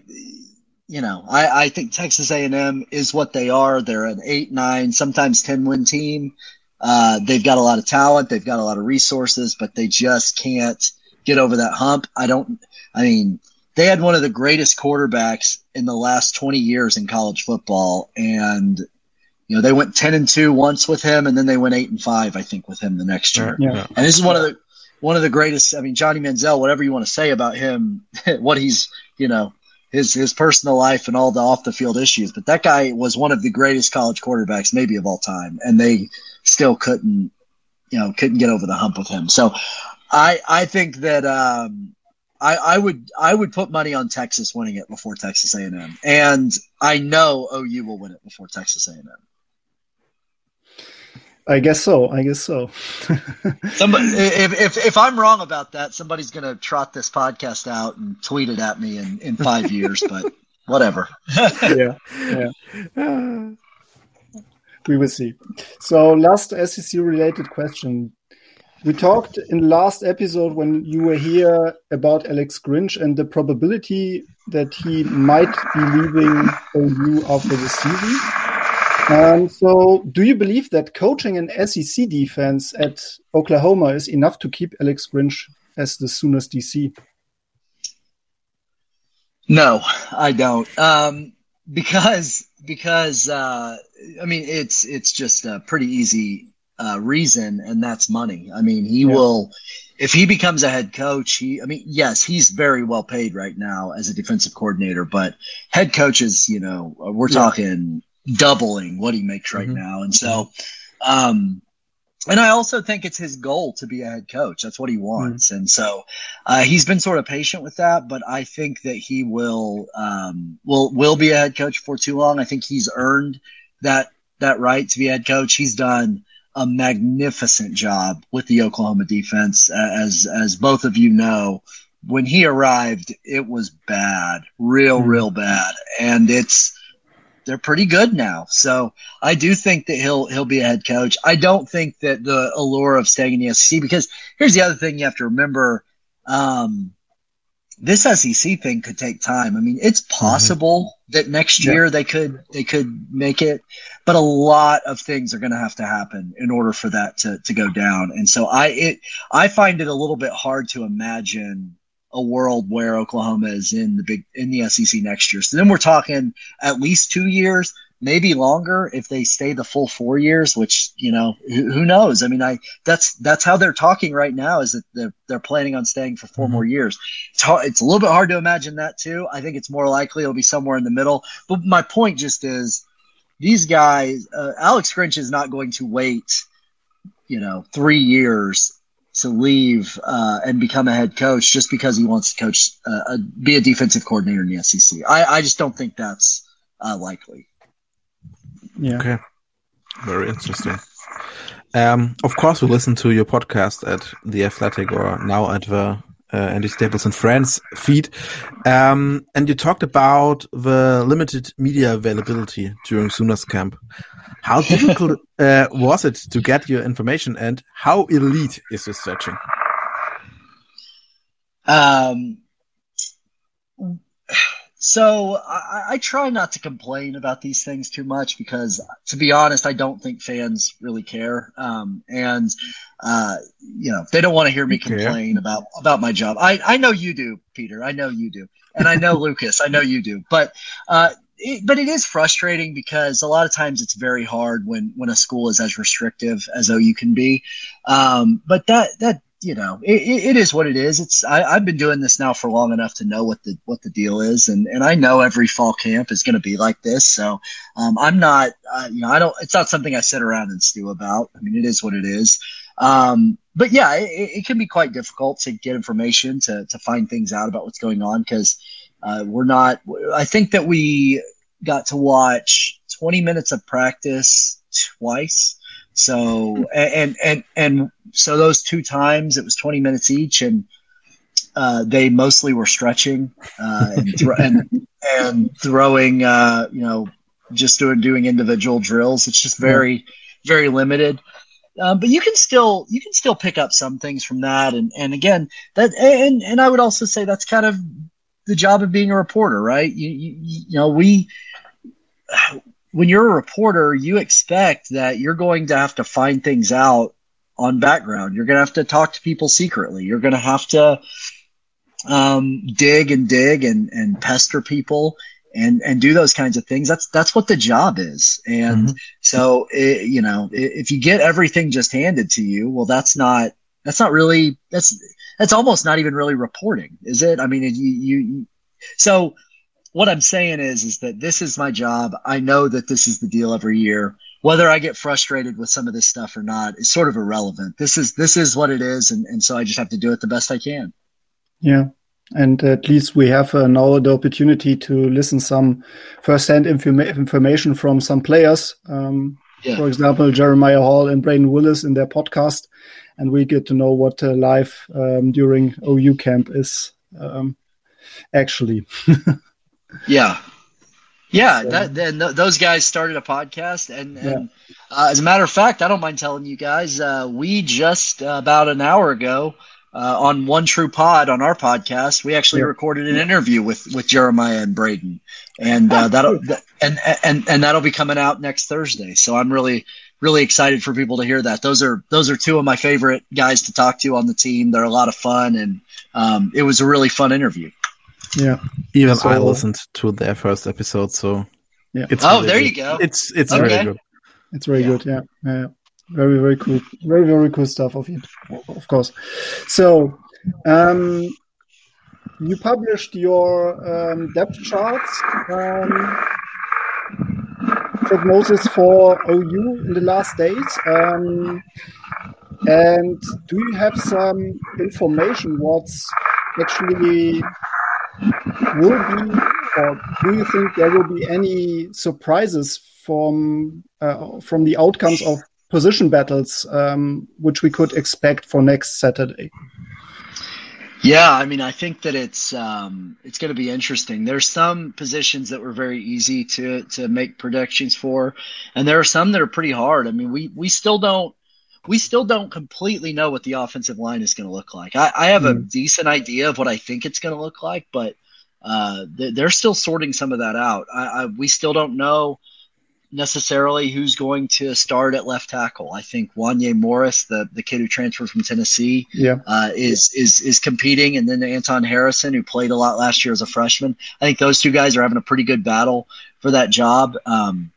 you know, I, I think Texas A&M is what they are. They're an eight, nine, sometimes 10 win team. Uh, they've got a lot of talent. They've got a lot of resources, but they just can't get over that hump. I don't, I mean, they had one of the greatest quarterbacks in the last 20 years in college football. And, you know, they went 10 and two once with him and then they went eight and five, I think, with him the next year. Yeah. And this is one of the, one of the greatest. I mean, Johnny Manziel, whatever you want to say about him, what he's, you know, his his personal life and all the off the field issues. But that guy was one of the greatest college quarterbacks, maybe of all time, and they still couldn't, you know, couldn't get over the hump with him. So, I I think that um, I I would I would put money on Texas winning it before Texas A and M, and I know OU will win it before Texas A and M. I guess so. I guess so. Somebody, if, if if I'm wrong about that, somebody's going to trot this podcast out and tweet it at me in, in five years. But whatever. yeah, yeah. we will see. So, last SEC related question. We talked in the last episode when you were here about Alex Grinch and the probability that he might be leaving OU after the season. Um, so, do you believe that coaching an SEC defense at Oklahoma is enough to keep Alex Grinch as the soonest DC? No, I don't. Um, because because uh, I mean it's it's just a pretty easy uh, reason, and that's money. I mean, he yeah. will if he becomes a head coach. He, I mean, yes, he's very well paid right now as a defensive coordinator, but head coaches, you know, we're yeah. talking doubling what he makes right mm-hmm. now, and so. Um, and I also think it's his goal to be a head coach. That's what he wants. Mm-hmm. And so uh, he's been sort of patient with that, but I think that he will um, will will be a head coach for too long. I think he's earned that that right to be a head coach. He's done a magnificent job with the Oklahoma defense, as as both of you know. When he arrived, it was bad, real, mm-hmm. real bad, and it's they're pretty good now. So I do think that he'll he'll be a head coach. I don't think that the allure of staying in the SEC because here's the other thing you have to remember. Um, this SEC thing could take time. I mean, it's mm-hmm. possible mm-hmm. that next year yeah. they could they could make it, but a lot of things are going to have to happen in order for that to to go down. And so I it I find it a little bit hard to imagine a world where Oklahoma is in the big in the SEC next year. So then we're talking at least two years, maybe longer if they stay the full four years. Which you know, who, who knows? I mean, I that's that's how they're talking right now. Is that they're they're planning on staying for 4 mm-hmm. more years? It's hard, it's a little bit hard to imagine that too. I think it's more likely it'll be somewhere in the middle. But my point just is, these guys, uh, Alex Grinch is not going to wait, you know, three years to leave uh, and become a head coach just because he wants to coach, uh, a, be a defensive coordinator in the SEC. I, I just don't think that's uh, likely. Yeah. Okay. Very interesting. Um, of course, we listen to your podcast at the Athletic or now at the uh, Andy Staples and Friends feed. Um, and you talked about the limited media availability during Sooners camp. How difficult uh, was it to get your information, and how elite is this searching? Um, so I, I, try not to complain about these things too much because, to be honest, I don't think fans really care, um, and uh, you know they don't want to hear me complain about about my job. I I know you do, Peter. I know you do, and I know Lucas. I know you do, but. Uh, it, but it is frustrating because a lot of times it's very hard when when a school is as restrictive as OU can be. Um, but that that you know it, it is what it is. It's I, have been doing this now for long enough to know what the what the deal is, and and I know every fall camp is going to be like this. So um, I'm not uh, you know I don't. It's not something I sit around and stew about. I mean it is what it is. Um, but yeah, it, it, can be quite difficult to get information to to find things out about what's going on because uh, we're not. I think that we got to watch 20 minutes of practice twice. So and and and so those two times it was 20 minutes each, and uh, they mostly were stretching uh, and, th- and, and throwing. Uh, you know, just doing doing individual drills. It's just very very limited. Um, but you can still you can still pick up some things from that, and and again that and and I would also say that's kind of the job of being a reporter, right? You, you, you know, we, when you're a reporter, you expect that you're going to have to find things out on background. You're going to have to talk to people secretly. You're going to have to um, dig and dig and, and pester people and and do those kinds of things. That's that's what the job is. And mm-hmm. so it, you know, if you get everything just handed to you, well, that's not that's not really that's that's almost not even really reporting, is it? I mean, you, you, so what I'm saying is, is that this is my job. I know that this is the deal every year. Whether I get frustrated with some of this stuff or not is sort of irrelevant. This is, this is what it is. And, and so I just have to do it the best I can. Yeah. And at least we have uh, now the opportunity to listen some first-hand informa- information from some players. Um, yeah. For example, Jeremiah Hall and Brayden Willis in their podcast and we get to know what uh, life um, during OU camp is um, actually. yeah. Yeah, so, that, then th- those guys started a podcast, and, and uh, as a matter of fact, I don't mind telling you guys, uh, we just uh, about an hour ago uh, on One True Pod on our podcast, we actually yeah. recorded an interview with with Jeremiah and Braden, and uh, that'll and and and that'll be coming out next Thursday. So I'm really really excited for people to hear that. Those are those are two of my favorite guys to talk to on the team. They're a lot of fun, and um, it was a really fun interview. Yeah. Even So- I listened to their first episode, so Yeah. It's Oh, really there good. you go. It's it's Okay. very good. It's very Yeah. good. Yeah. yeah. Very, very cool. Very, very cool stuff of it, of course. So, um, you published your um, depth charts um, prognosis for OU in the last days. Um, and do you have some information what's actually will be, or do you think there will be any surprises from uh, from the outcomes of position battles, um, which we could expect for next Saturday? Yeah, I mean, I think that it's um, it's going to be interesting. There's some positions that were very easy to to make predictions for, and there are some that are pretty hard. I mean, we we still don't we still don't completely know what the offensive line is going to look like. I, I have a Mhm. decent idea of what I think it's going to look like, but uh, they- they're still sorting some of that out. I, I, we still don't know necessarily who's going to start at left tackle. I think Wanye Morris, the the kid who transferred from Tennessee, Yeah, uh, is is is competing, and then Anton Harrison, who played a lot last year as a freshman. I think those two guys are having a pretty good battle for that job. Um,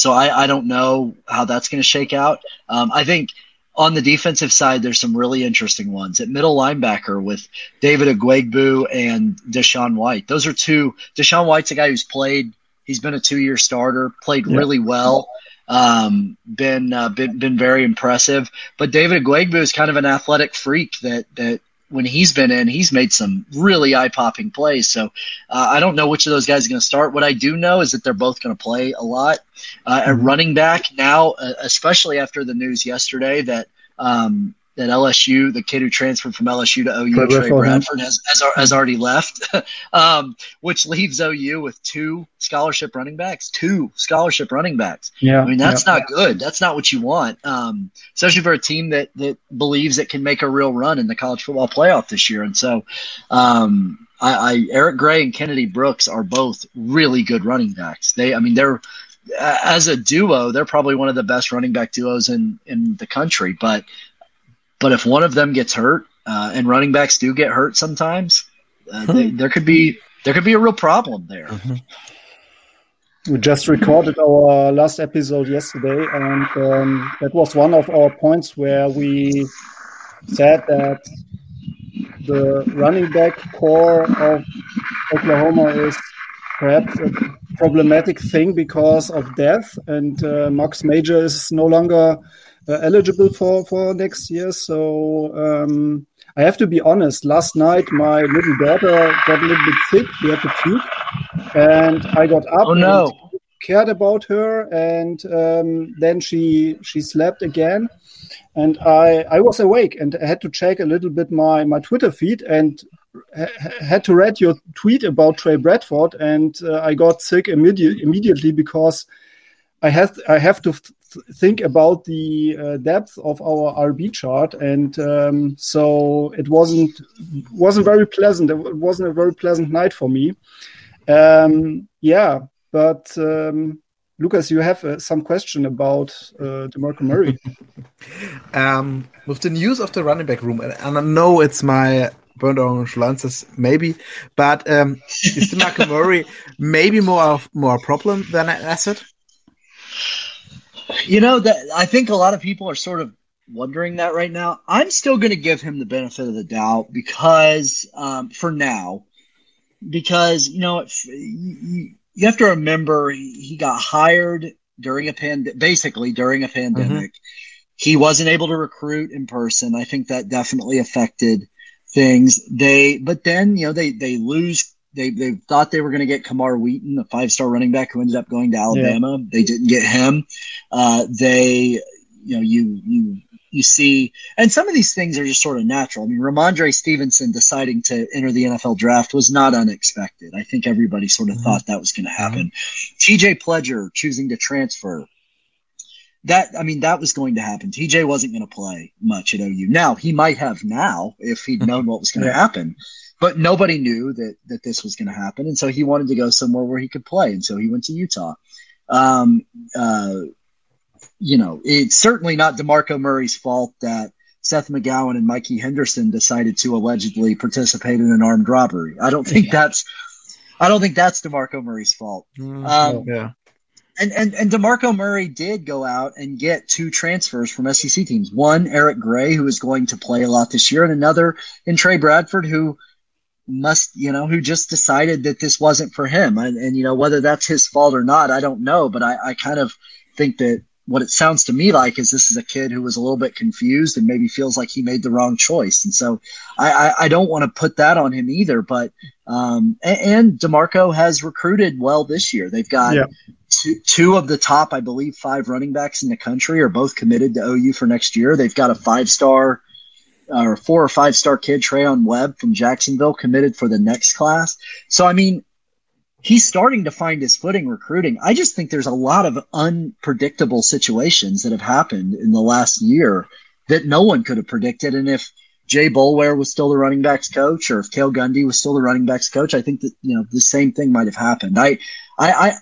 so I, I don't know how that's going to shake out. Um, I think on the defensive side, there's some really interesting ones at middle linebacker with David Agwegbu and Deshaun White. Those are two. Deshaun White's a guy who's played. He's been a two-year starter, played Yeah. really well. Um, been uh, been been very impressive. But David Agwegbu is kind of an athletic freak that that when he's been in, he's made some really eye popping plays. So uh, I don't know which of those guys are going to start. What I do know is that they're both going to play a lot. Uh, At Mhm. running back now, uh, especially after the news yesterday that um, that LSU, the kid who transferred from LSU to OU, Trey Bradford, Bradford, has, has, has already left, um, which leaves OU with two scholarship running backs. Two scholarship running backs. yeah. I mean, that's not good. That's not what you want, um, especially for a team that that believes it can make a real run in the college football playoff this year. And so, um, I, I Eric Gray and Kennedy Brooks are both really good running backs. They, I mean, they're as a duo, they're probably one of the best running back duos in in the country. But but if one of them gets hurt, uh, and running backs do get hurt sometimes, uh, they, there could be there could be a real problem there. We just recorded our last episode yesterday, and um, that was one of our points where we said that the running back core of Oklahoma is perhaps a problematic thing because of death, and uh, Max Major is no longer uh, eligible for, for next year. So um, I have to be honest. Last night, my little daughter got a little bit sick. She had to puke, and I got up Oh and no! cared about her, and um, then she she slept again, and I I was awake and I had to check a little bit my my Twitter feed and ha- had to read your tweet about Trey Bradford, and uh, I got sick immediate, immediately because I have I have to think about the uh, depth of our RB chart, and um, so it wasn't wasn't very pleasant. It wasn't a very pleasant night for me. Um, yeah, but um, Lucas, you have uh, some question about uh, DeMarco Murray. Um, with the news of the running back room, and, and I know it's my burnt orange lenses, maybe, but um, is DeMarco Murray maybe more of more a problem than an asset? You know that I think a lot of people are sort of wondering that right now. I'm still going to give him the benefit of the doubt because, um, for now, because you know if, you, you have to remember he he got hired during a pandemic, basically during a pandemic. He wasn't able to recruit in person. I think that definitely affected things. They, but then you know they they lose. They they thought they were going to get Kamar Wheaton, the five star running back who ended up going to Alabama. They didn't get him. Uh, they, you know, you you you see, and some of these things are just sort of natural. I mean, Ramondre Stevenson deciding to enter the NFL draft was not unexpected. I think everybody sort of Mhm. thought that was going to happen. TJ Pledger choosing to transfer. That I mean, that was going to happen. TJ wasn't going to play much at OU. Now he might have now if he'd known what was going to Yeah. happen, but nobody knew that that this was going to happen, and so he wanted to go somewhere where he could play, and so he went to Utah. Um, uh, you know, it's certainly not DeMarco Murray's fault that Seth McGowan and Mikey Henderson decided to allegedly participate in an armed robbery. I don't think that's I don't think that's DeMarco Murray's fault. Mm, Um, yeah. and, and and DeMarco Murray did go out and get two transfers from SEC teams. One, Eric Gray, who is going to play a lot this year, and another in Trey Bradford, who must, you know, who just decided that this wasn't for him. And, and you know, whether that's his fault or not, I don't know. But I, I kind of think that what it sounds to me like is this is a kid who was a little bit confused and maybe feels like he made the wrong choice. And so I, I, I don't want to put that on him either. But um, and, and DeMarco has recruited well this year. They've got Yeah. two, two of the top, I believe, five running backs in the country are both committed to OU for next year. They've got a five star Uh, or four or five star kid, Trayon Webb from Jacksonville, committed for the next class. So, I mean, he's starting to find his footing recruiting. I just think there's a lot of unpredictable situations that have happened in the last year that no one could have predicted. And if Jay Bolware was still the running backs coach or if Kale Gundy was still the running backs coach, I think that, you know, the same thing might have happened. I, I, I,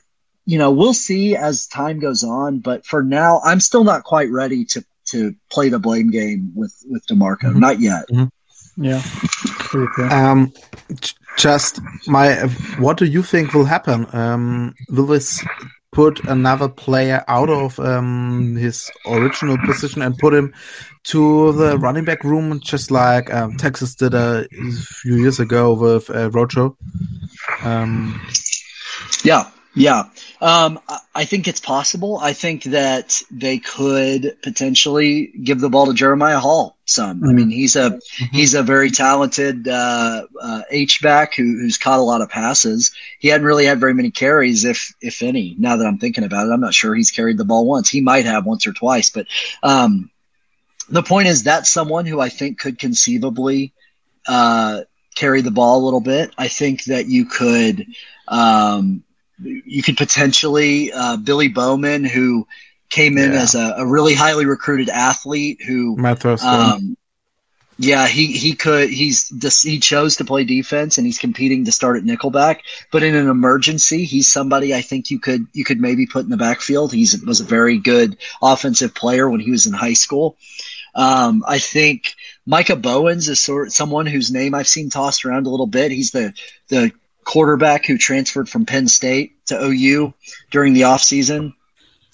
you know, we'll see as time goes on, but for now, I'm still not quite ready to, to play the blame game with, with DeMarco. Mhm. Not yet. Yeah. Pretty fair. Um, just my, what do you think will happen? Um, will this put another player out of um, his original position and put him to the running back room, just like um, Texas did a few years ago with uh, Rojo? Um, Yeah, yeah. Um, I- think it's possible. I think that they could potentially give the ball to Jeremiah Hall some. I mean, he's a he's a very talented uh, uh, H back who, who's caught a lot of passes. He hadn't really had very many carries, if if any. Now that I'm thinking about it, I'm not sure he's carried the ball once. He might have once or twice, but um, the point is that's someone who I think could conceivably uh, carry the ball a little bit. I think that you could. Um, you could potentially uh, Billy Bowman, who came in Yeah. as a, a really highly recruited athlete, who might throw stone. um, yeah, he he could he's this, he chose to play defense and he's competing to start at nickelback. But in an emergency, he's somebody I think you could you could maybe put in the backfield. He was a very good offensive player when he was in high school. Um, I think Micah Bowens is sort someone whose name I've seen tossed around a little bit. He's the the quarterback who transferred from Penn State to OU during the offseason.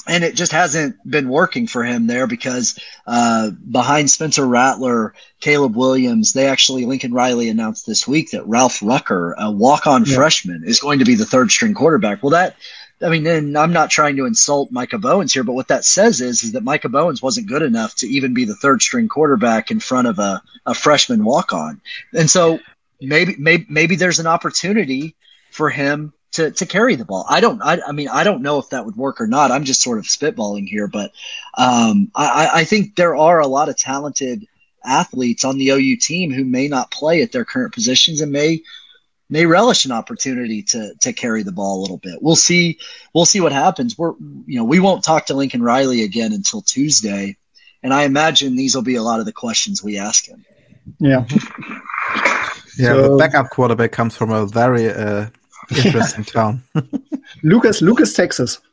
And it just hasn't been working for him there because uh, behind Spencer Rattler, Caleb Williams, they actually, Lincoln Riley announced this week that Ralph Rucker, a walk on Yeah. freshman, is going to be the third string quarterback. Well, that, I mean, and I'm not trying to insult Micah Bowens here, but what that says is, is that Micah Bowens wasn't good enough to even be the third string quarterback in front of a, a freshman walk on. And so maybe, maybe, maybe there's an opportunity for him to, to carry the ball. I don't, I, I mean, I don't know if that would work or not. I'm just sort of spitballing here, but, um, I, I think there are a lot of talented athletes on the OU team who may not play at their current positions and may, may relish an opportunity to, to carry the ball a little bit. We'll see, we'll see what happens. We're, you know, we won't talk to Lincoln Riley again until Tuesday. And I imagine these will be a lot of the questions we ask him. Yeah. Yeah, so- the backup quarterback comes from a very uh, interesting town. Lucas, Lucas, Texas.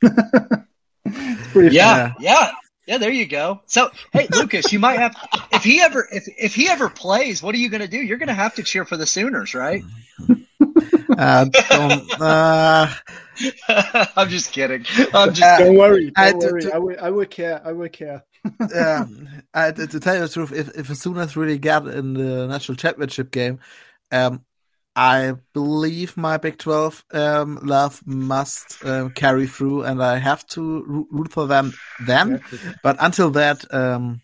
Pretty Yeah, yeah, yeah. There you go. So, hey, Lucas, you might have if he ever if if he ever plays, what are you going to do? You're going to have to cheer for the Sooners, right? uh, don't, uh, I'm just kidding. I'm just Uh, Don't worry. Don't I- to- worry. to- I will. I will care. I will care. um, uh, to, to tell you the truth, if if the Sooners really get in the national championship game, um, I believe my Big Twelve um, love must um, carry through, and I have to root for them then. But until that, um,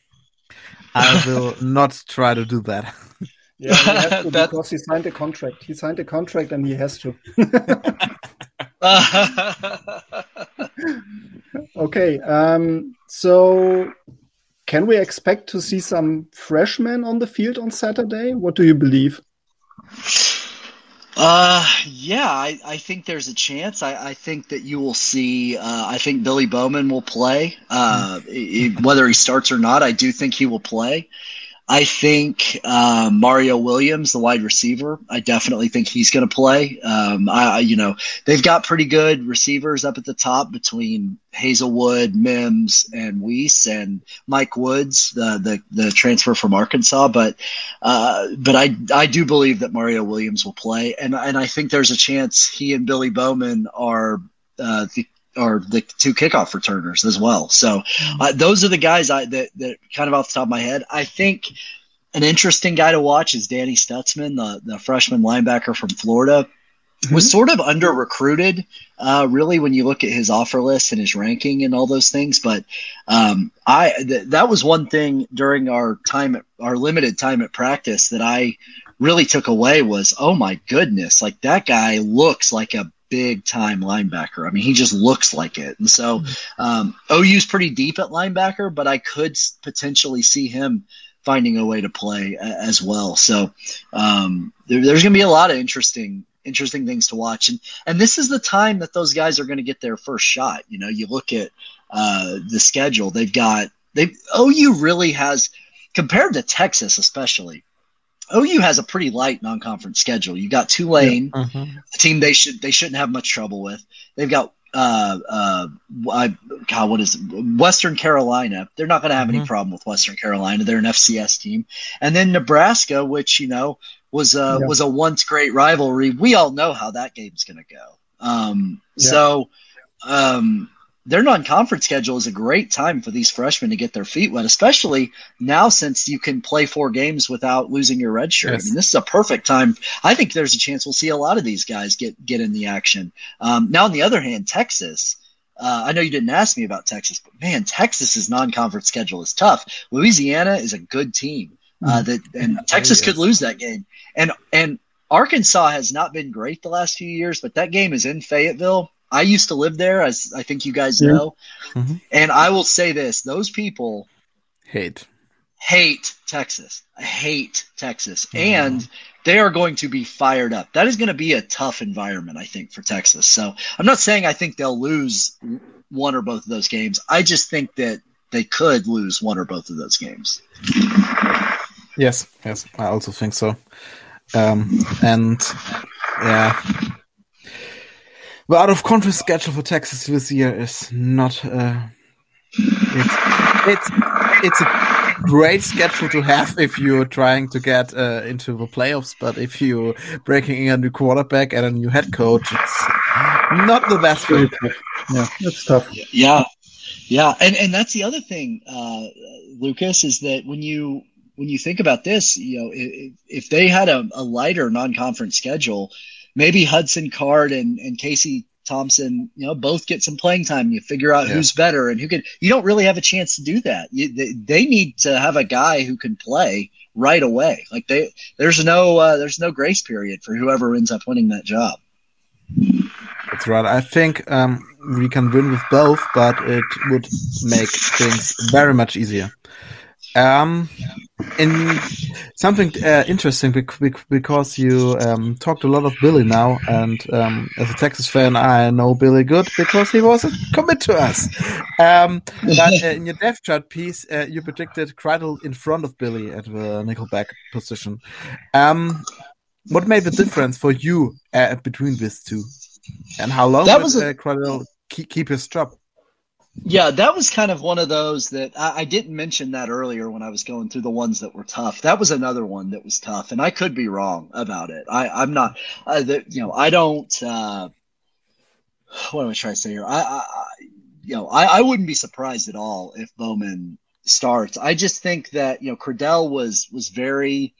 I will not try to do that. Yeah, he to That- because he signed a contract. He signed a contract and he has to. Okay. Um, so, can we expect to see some freshmen on the field on Saturday? What do you believe? Uh, yeah, I, I think there's a chance. I, I think that you will see. Uh, I think Billy Bowman will play. Uh, i- whether he starts or not, I do think he will play. I think uh, Mario Williams, the wide receiver, I definitely think he's going to play. Um, I, you know, they've got pretty good receivers up at the top between Hazelwood, Mims, and Weiss, and Mike Woods, the the, the transfer from Arkansas. But uh, but I I do believe that Mario Williams will play, and and I think there's a chance he and Billy Bowman are uh, the are the two kickoff returners as well. So mm-hmm. uh, those are the guys I that, that kind of off the top of my head. I think an interesting guy to watch is Danny Stutzman, the, the freshman linebacker from Florida. Mm-hmm. Was sort of under recruited, uh, really, when you look at his offer list and his ranking and all those things. But um, I th- that was one thing during our time, at, our limited time at practice that I really took away was, oh my goodness, like that guy looks like a big time linebacker. I mean, he just looks like it. And so mm-hmm. um, OU's pretty deep at linebacker, but I could potentially see him finding a way to play as well. So um, there, there's going to be a lot of interesting interesting things to watch and and this is the time that those guys are going to get their first shot you know you look at uh, the schedule they've got they OU really has compared to Texas especially OU has a pretty light non-conference schedule. You got Tulane, yeah. uh-huh. a team they should they shouldn't have much trouble with. They've got uh uh I, God, what is it? Western Carolina. They're not going to have uh-huh. any problem with Western Carolina. They're an FCS team, and then Nebraska, which you know was a yeah. was a once great rivalry. We all know how that game's going to go. Um, yeah. so um, their non-conference schedule is a great time for these freshmen to get their feet wet, especially now since you can play four games without losing your red shirt. Yes. I mean, this is a perfect time. I think there's a chance we'll see a lot of these guys get get in the action. Um, now, on the other hand, Texas. Uh, I know you didn't ask me about Texas, but man, Texas's non-conference schedule is tough. Louisiana is a good team. Uh, mm-hmm. that and Texas could lose that game, and and Arkansas has not been great the last few years, but that game is in Fayetteville I used to live there, as I think you guys know. Mm-hmm. And I will say this those people hate hate Texas. Hate Texas. Mm-hmm. And they are going to be fired up. That is going to be a tough environment, I think, for Texas. So I'm not saying I think they'll lose one or both of those games. I just think that they could lose one or both of those games. Yes, yes, I also think so. Um, and yeah, the out of conference schedule for Texas this year is not. Uh, it's, it's it's a great schedule to have if you're trying to get uh, into the playoffs, but if you're breaking in a new quarterback and a new head coach, it's not the best. Very Yeah, that's tough. Yeah, yeah, and and that's the other thing, uh, Lucas, is that when you when you think about this, you know, if, if they had a, a lighter non-conference schedule maybe Hudson Card and, and Casey Thompson, you know, both get some playing time. You figure out yeah. who's better and who can. You don't really have a chance to do that. You, they, they, need to have a guy who can play right away. Like they, there's no, uh, there's no grace period for whoever ends up winning that job. That's right. I think um, we can win with both, but it would make things very much easier. Um, in something uh, interesting because you um, talked a lot of Billy now, and um, as a Texas fan, I know Billy good because he was a commit to us. Um, but uh, in your depth chart piece, uh, you predicted Cradle in front of Billy at the nickelback position. Um, what made the difference for you uh, between these two, and how long that was a- uh, Kreidel keep, keep his job? Yeah, that was kind of one of those that I, I, didn't mention that earlier when I was going through the ones that were tough. That was another one that was tough, and I could be wrong about it. I, am not, uh, the, you know, I don't. Uh, what am I trying to say here? I, I you know, I, I wouldn't be surprised at all if Bowman starts. I just think that you know, Cradell was was very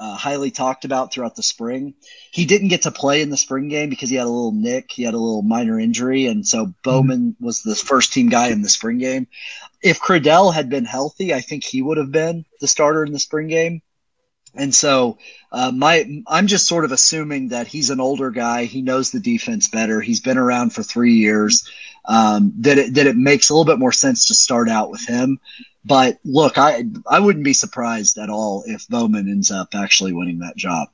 uh, highly talked about throughout the spring. He didn't get to play in the spring game because he had a little nick. He had a little minor injury. And so Bowman mm-hmm. was the first team guy in the spring game. If Cradell had been healthy, I think he would have been the starter in the spring game. And so, uh, my, I'm just sort of assuming that he's an older guy. He knows the defense better. He's been around for three years. Um, that it, that it makes a little bit more sense to start out with him. But look, I I wouldn't be surprised at all if Bowman ends up actually winning that job.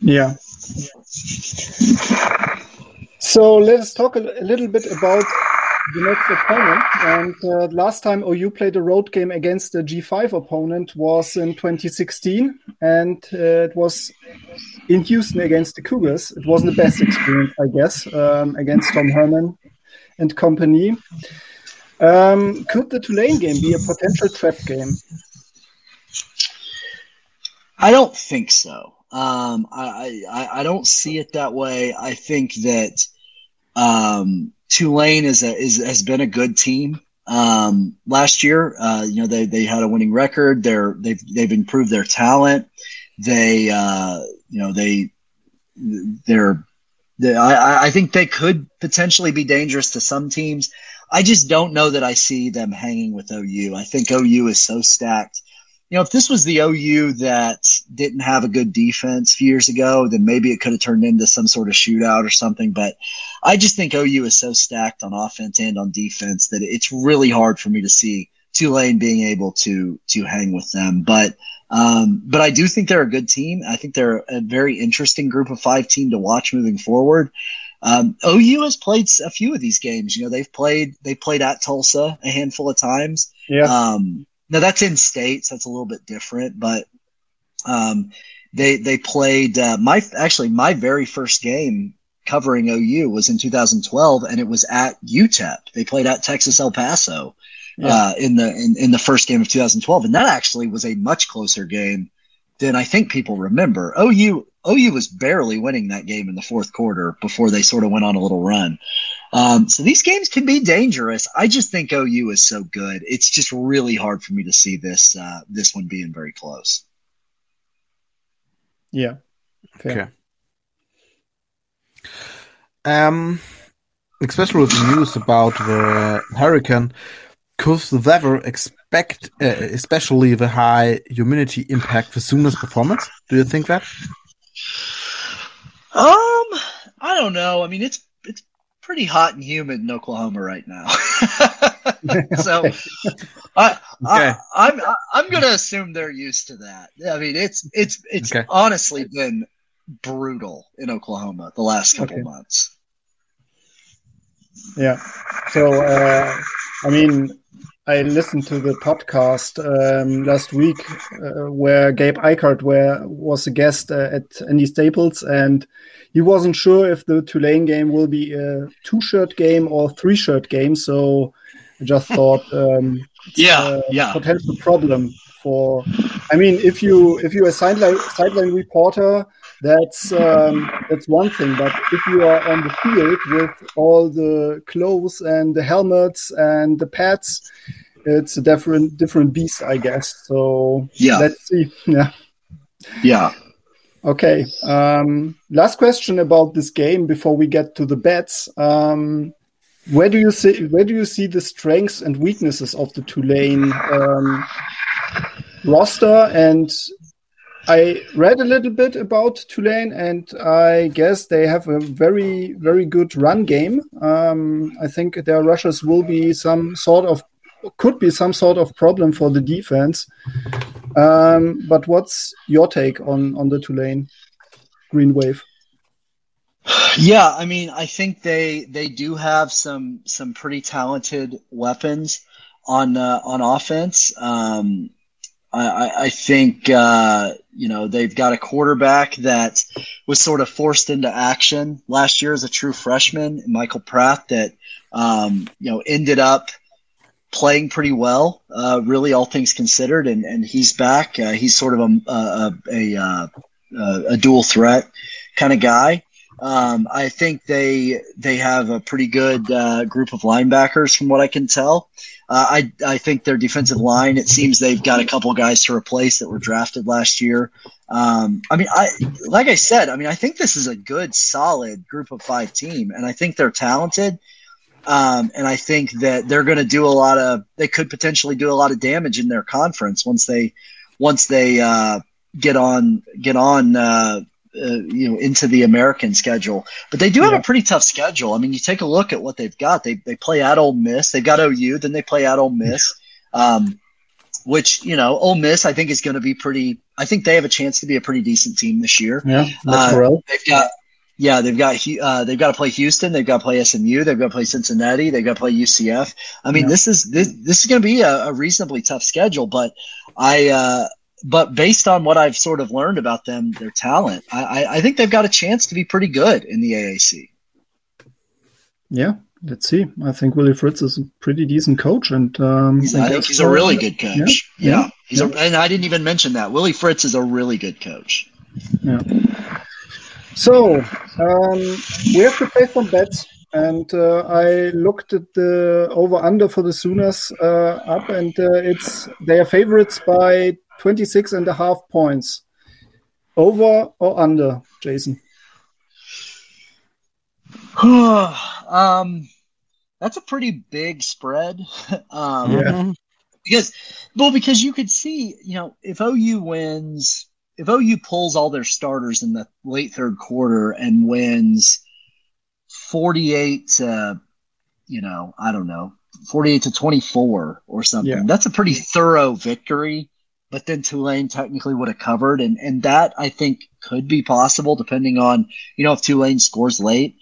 Yeah. So let's talk a, little bit about the next opponent. And uh, last time OU played a road game against a G5 opponent was in 2016, and uh, it was in Houston against the Cougars. It wasn't the best experience, I guess, um, against Tom Herman and company. Um, could the Tulane game be a potential trap game? I don't think so. Um, I, I, I don't see it that way. I think that um, Tulane is a, is has been a good team. Um, last year, uh, you know, they, they had a winning record. They're they've they've improved their talent. They uh, you know they they're they, I, I think they could potentially be dangerous to some teams. I just don't know that I see them hanging with OU. I think OU is so stacked you know, if this was the OU that didn't have a good defense a few years ago, then maybe it could have turned into some sort of shootout or something. But I just think OU is so stacked on offense and on defense that it's really hard for me to see Tulane being able to to hang with them. But um, but I do think they're a good team. I think they're a very interesting group of five team to watch moving forward. Um, OU has played a few of these games. You know, they've played they played at Tulsa a handful of times. Yeah. Um, now that's in states. That's a little bit different, but um, they they played uh, my actually my very first game covering OU was in 2012, and it was at UTEP. They played at Texas El Paso yeah. uh, in the in, in the first game of 2012, and that actually was a much closer game than I think people remember. OU OU was barely winning that game in the fourth quarter before they sort of went on a little run. Um, so these games can be dangerous. I just think OU is so good. It's just really hard for me to see this uh, this one being very close. Yeah. Fair. Okay. Um, especially with the news about the hurricane, could the weather expect, uh, especially the high humidity, impact the Sooners' performance? Do you think that? Um, I don't know. I mean, it's it's pretty hot and humid in Oklahoma right now. so I, okay. I I'm I'm gonna assume they're used to that. I mean, it's it's it's okay. honestly been brutal in Oklahoma the last couple okay. months. Yeah. So uh, I mean, I listened to the podcast um, last week uh, where Gabe were, was a guest uh, at Andy Staples, and he wasn't sure if the Tulane game will be a two-shirt game or three-shirt game. So I just thought, um, yeah, yeah, potential problem for. I mean, if you if you're a sideline sideline reporter, that's um, that's one thing. But if you are on the field with all the clothes and the helmets and the pads, it's a different different beast, I guess. So yeah, let's see. Yeah, yeah. Okay. Um, last question about this game before we get to the bets. Um, where do you see where do you see the strengths and weaknesses of the Tulane um, roster and I read a little bit about Tulane, and I guess they have a very, very good run game. Um, I think their rushers will be some sort of, could be some sort of problem for the defense. Um, but what's your take on on the Tulane Green Wave? Yeah, I mean, I think they they do have some some pretty talented weapons on uh, on offense. Um, I, I think uh, you know they've got a quarterback that was sort of forced into action last year as a true freshman, Michael Pratt, that um, you know ended up playing pretty well, uh, really all things considered, and, and he's back. Uh, he's sort of a a, a, a, a dual threat kind of guy. Um, I think they they have a pretty good uh, group of linebackers, from what I can tell. Uh, I I think their defensive line. It seems they've got a couple guys to replace that were drafted last year. Um, I mean, I like I said. I mean, I think this is a good, solid group of five team, and I think they're talented. Um, and I think that they're going to do a lot of. They could potentially do a lot of damage in their conference once they once they uh, get on get on. Uh, uh, you know into the American schedule. But they do have yeah. a pretty tough schedule. I mean, you take a look at what they've got. They they play at Ole Miss. They've got OU. Then they play at Ole Miss. Um, which you know, Ole Miss I think is going to be pretty. I think they have a chance to be a pretty decent team this year. Yeah, that's uh, They've got Yeah, they've got uh, they've got to play Houston, they've got to play SMU, they've got to play Cincinnati, they've got to play UCF. I mean, yeah. this is this this is going to be a, a, reasonably tough schedule, but I uh, but based on what I've sort of learned about them, their talent, I, I think they've got a chance to be pretty good in the AAC. Yeah, let's see. I think Willie Fritz is a pretty decent coach, and um, he's, I think he's a really good coach. Yeah, yeah. yeah. he's yeah. A, and I didn't even mention that Willie Fritz is a really good coach. Yeah. So um, we have to play some bets, and uh, I looked at the over under for the Sooners uh, up, and uh, it's they are favorites by 26 and a half points. Over or under, Jason? um, that's a pretty big spread. um, yeah. Because, well, because you could see, you know, if OU wins if OU pulls all their starters in the late third quarter and wins 48 to, you know, I don't know, 48 to 24 or something, yeah. that's a pretty thorough victory. But then Tulane technically would have covered. And, and that I think could be possible depending on, you know, if Tulane scores late.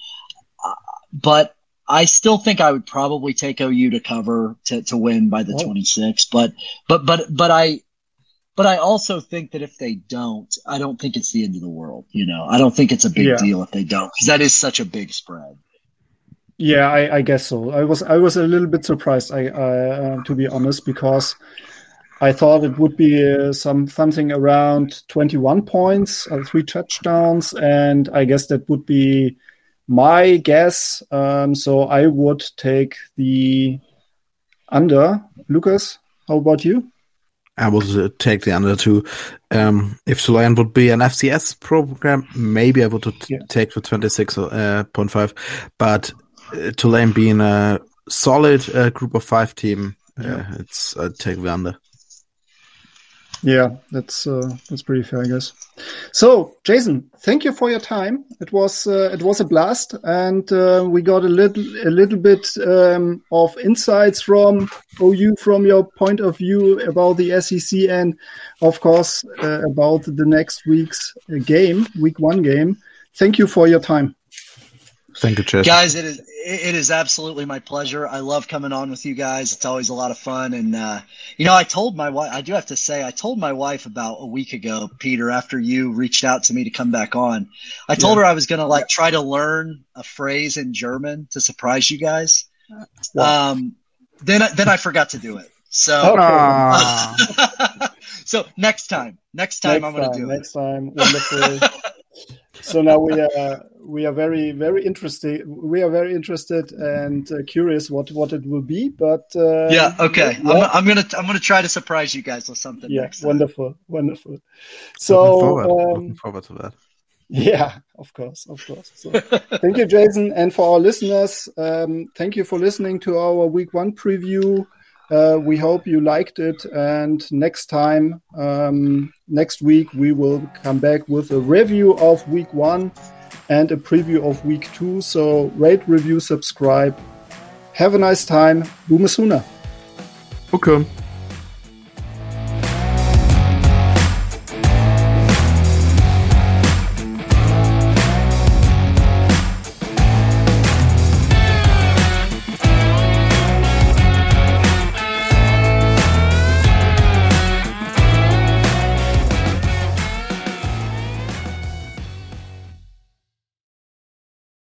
Uh, but I still think I would probably take OU to cover to, to win by the oh. 26. But, but, but, but I, but I also think that if they don't, I don't think it's the end of the world. You know, I don't think it's a big yeah. deal if they don't because that is such a big spread. Yeah, I, I, guess so. I was I was a little bit surprised. I, uh, to be honest, because I thought it would be uh, some something around 21 points, uh, three touchdowns, and I guess that would be my guess. Um, so I would take the under. Lucas, how about you? I would uh, take the under two. Um, if Tulane would be an FCS program, maybe I would yeah. take the 26.5. Uh, but uh, Tulane being a solid uh, group of five team, uh, yeah. it's I'd take the under. Yeah, that's uh, that's pretty fair, I guess. So, Jason, thank you for your time. It was uh, it was a blast, and uh, we got a little a little bit um, of insights from OU from your point of view about the SEC, and of course uh, about the next week's uh, game, week one game. Thank you for your time. Thank you, Chase. Guys, it is it is absolutely my pleasure. I love coming on with you guys. It's always a lot of fun. And uh, you know, I told my wife. I do have to say, I told my wife about a week ago, Peter, after you reached out to me to come back on. I told yeah. her I was going to like try to learn a phrase in German to surprise you guys. Um, then then I forgot to do it. So, okay. so next time, next time next I'm going to do next it. Next time, wonderful. so now we are we are very very interested. We are very interested and uh, curious what what it will be. But uh, yeah, okay. Yeah. I'm, I'm, gonna I'm gonna try to surprise you guys with something. Yeah, wonderful, wonderful. So looking forward, um, looking forward to that. Yeah, of course, of course. So, thank you, Jason, and for our listeners, um, thank you for listening to our week one preview. Uh, we hope you liked it. And next time, um, next week, we will come back with a review of week one and a preview of week two. So rate, review, subscribe. Have a nice time. Boomer Sooner. Okay.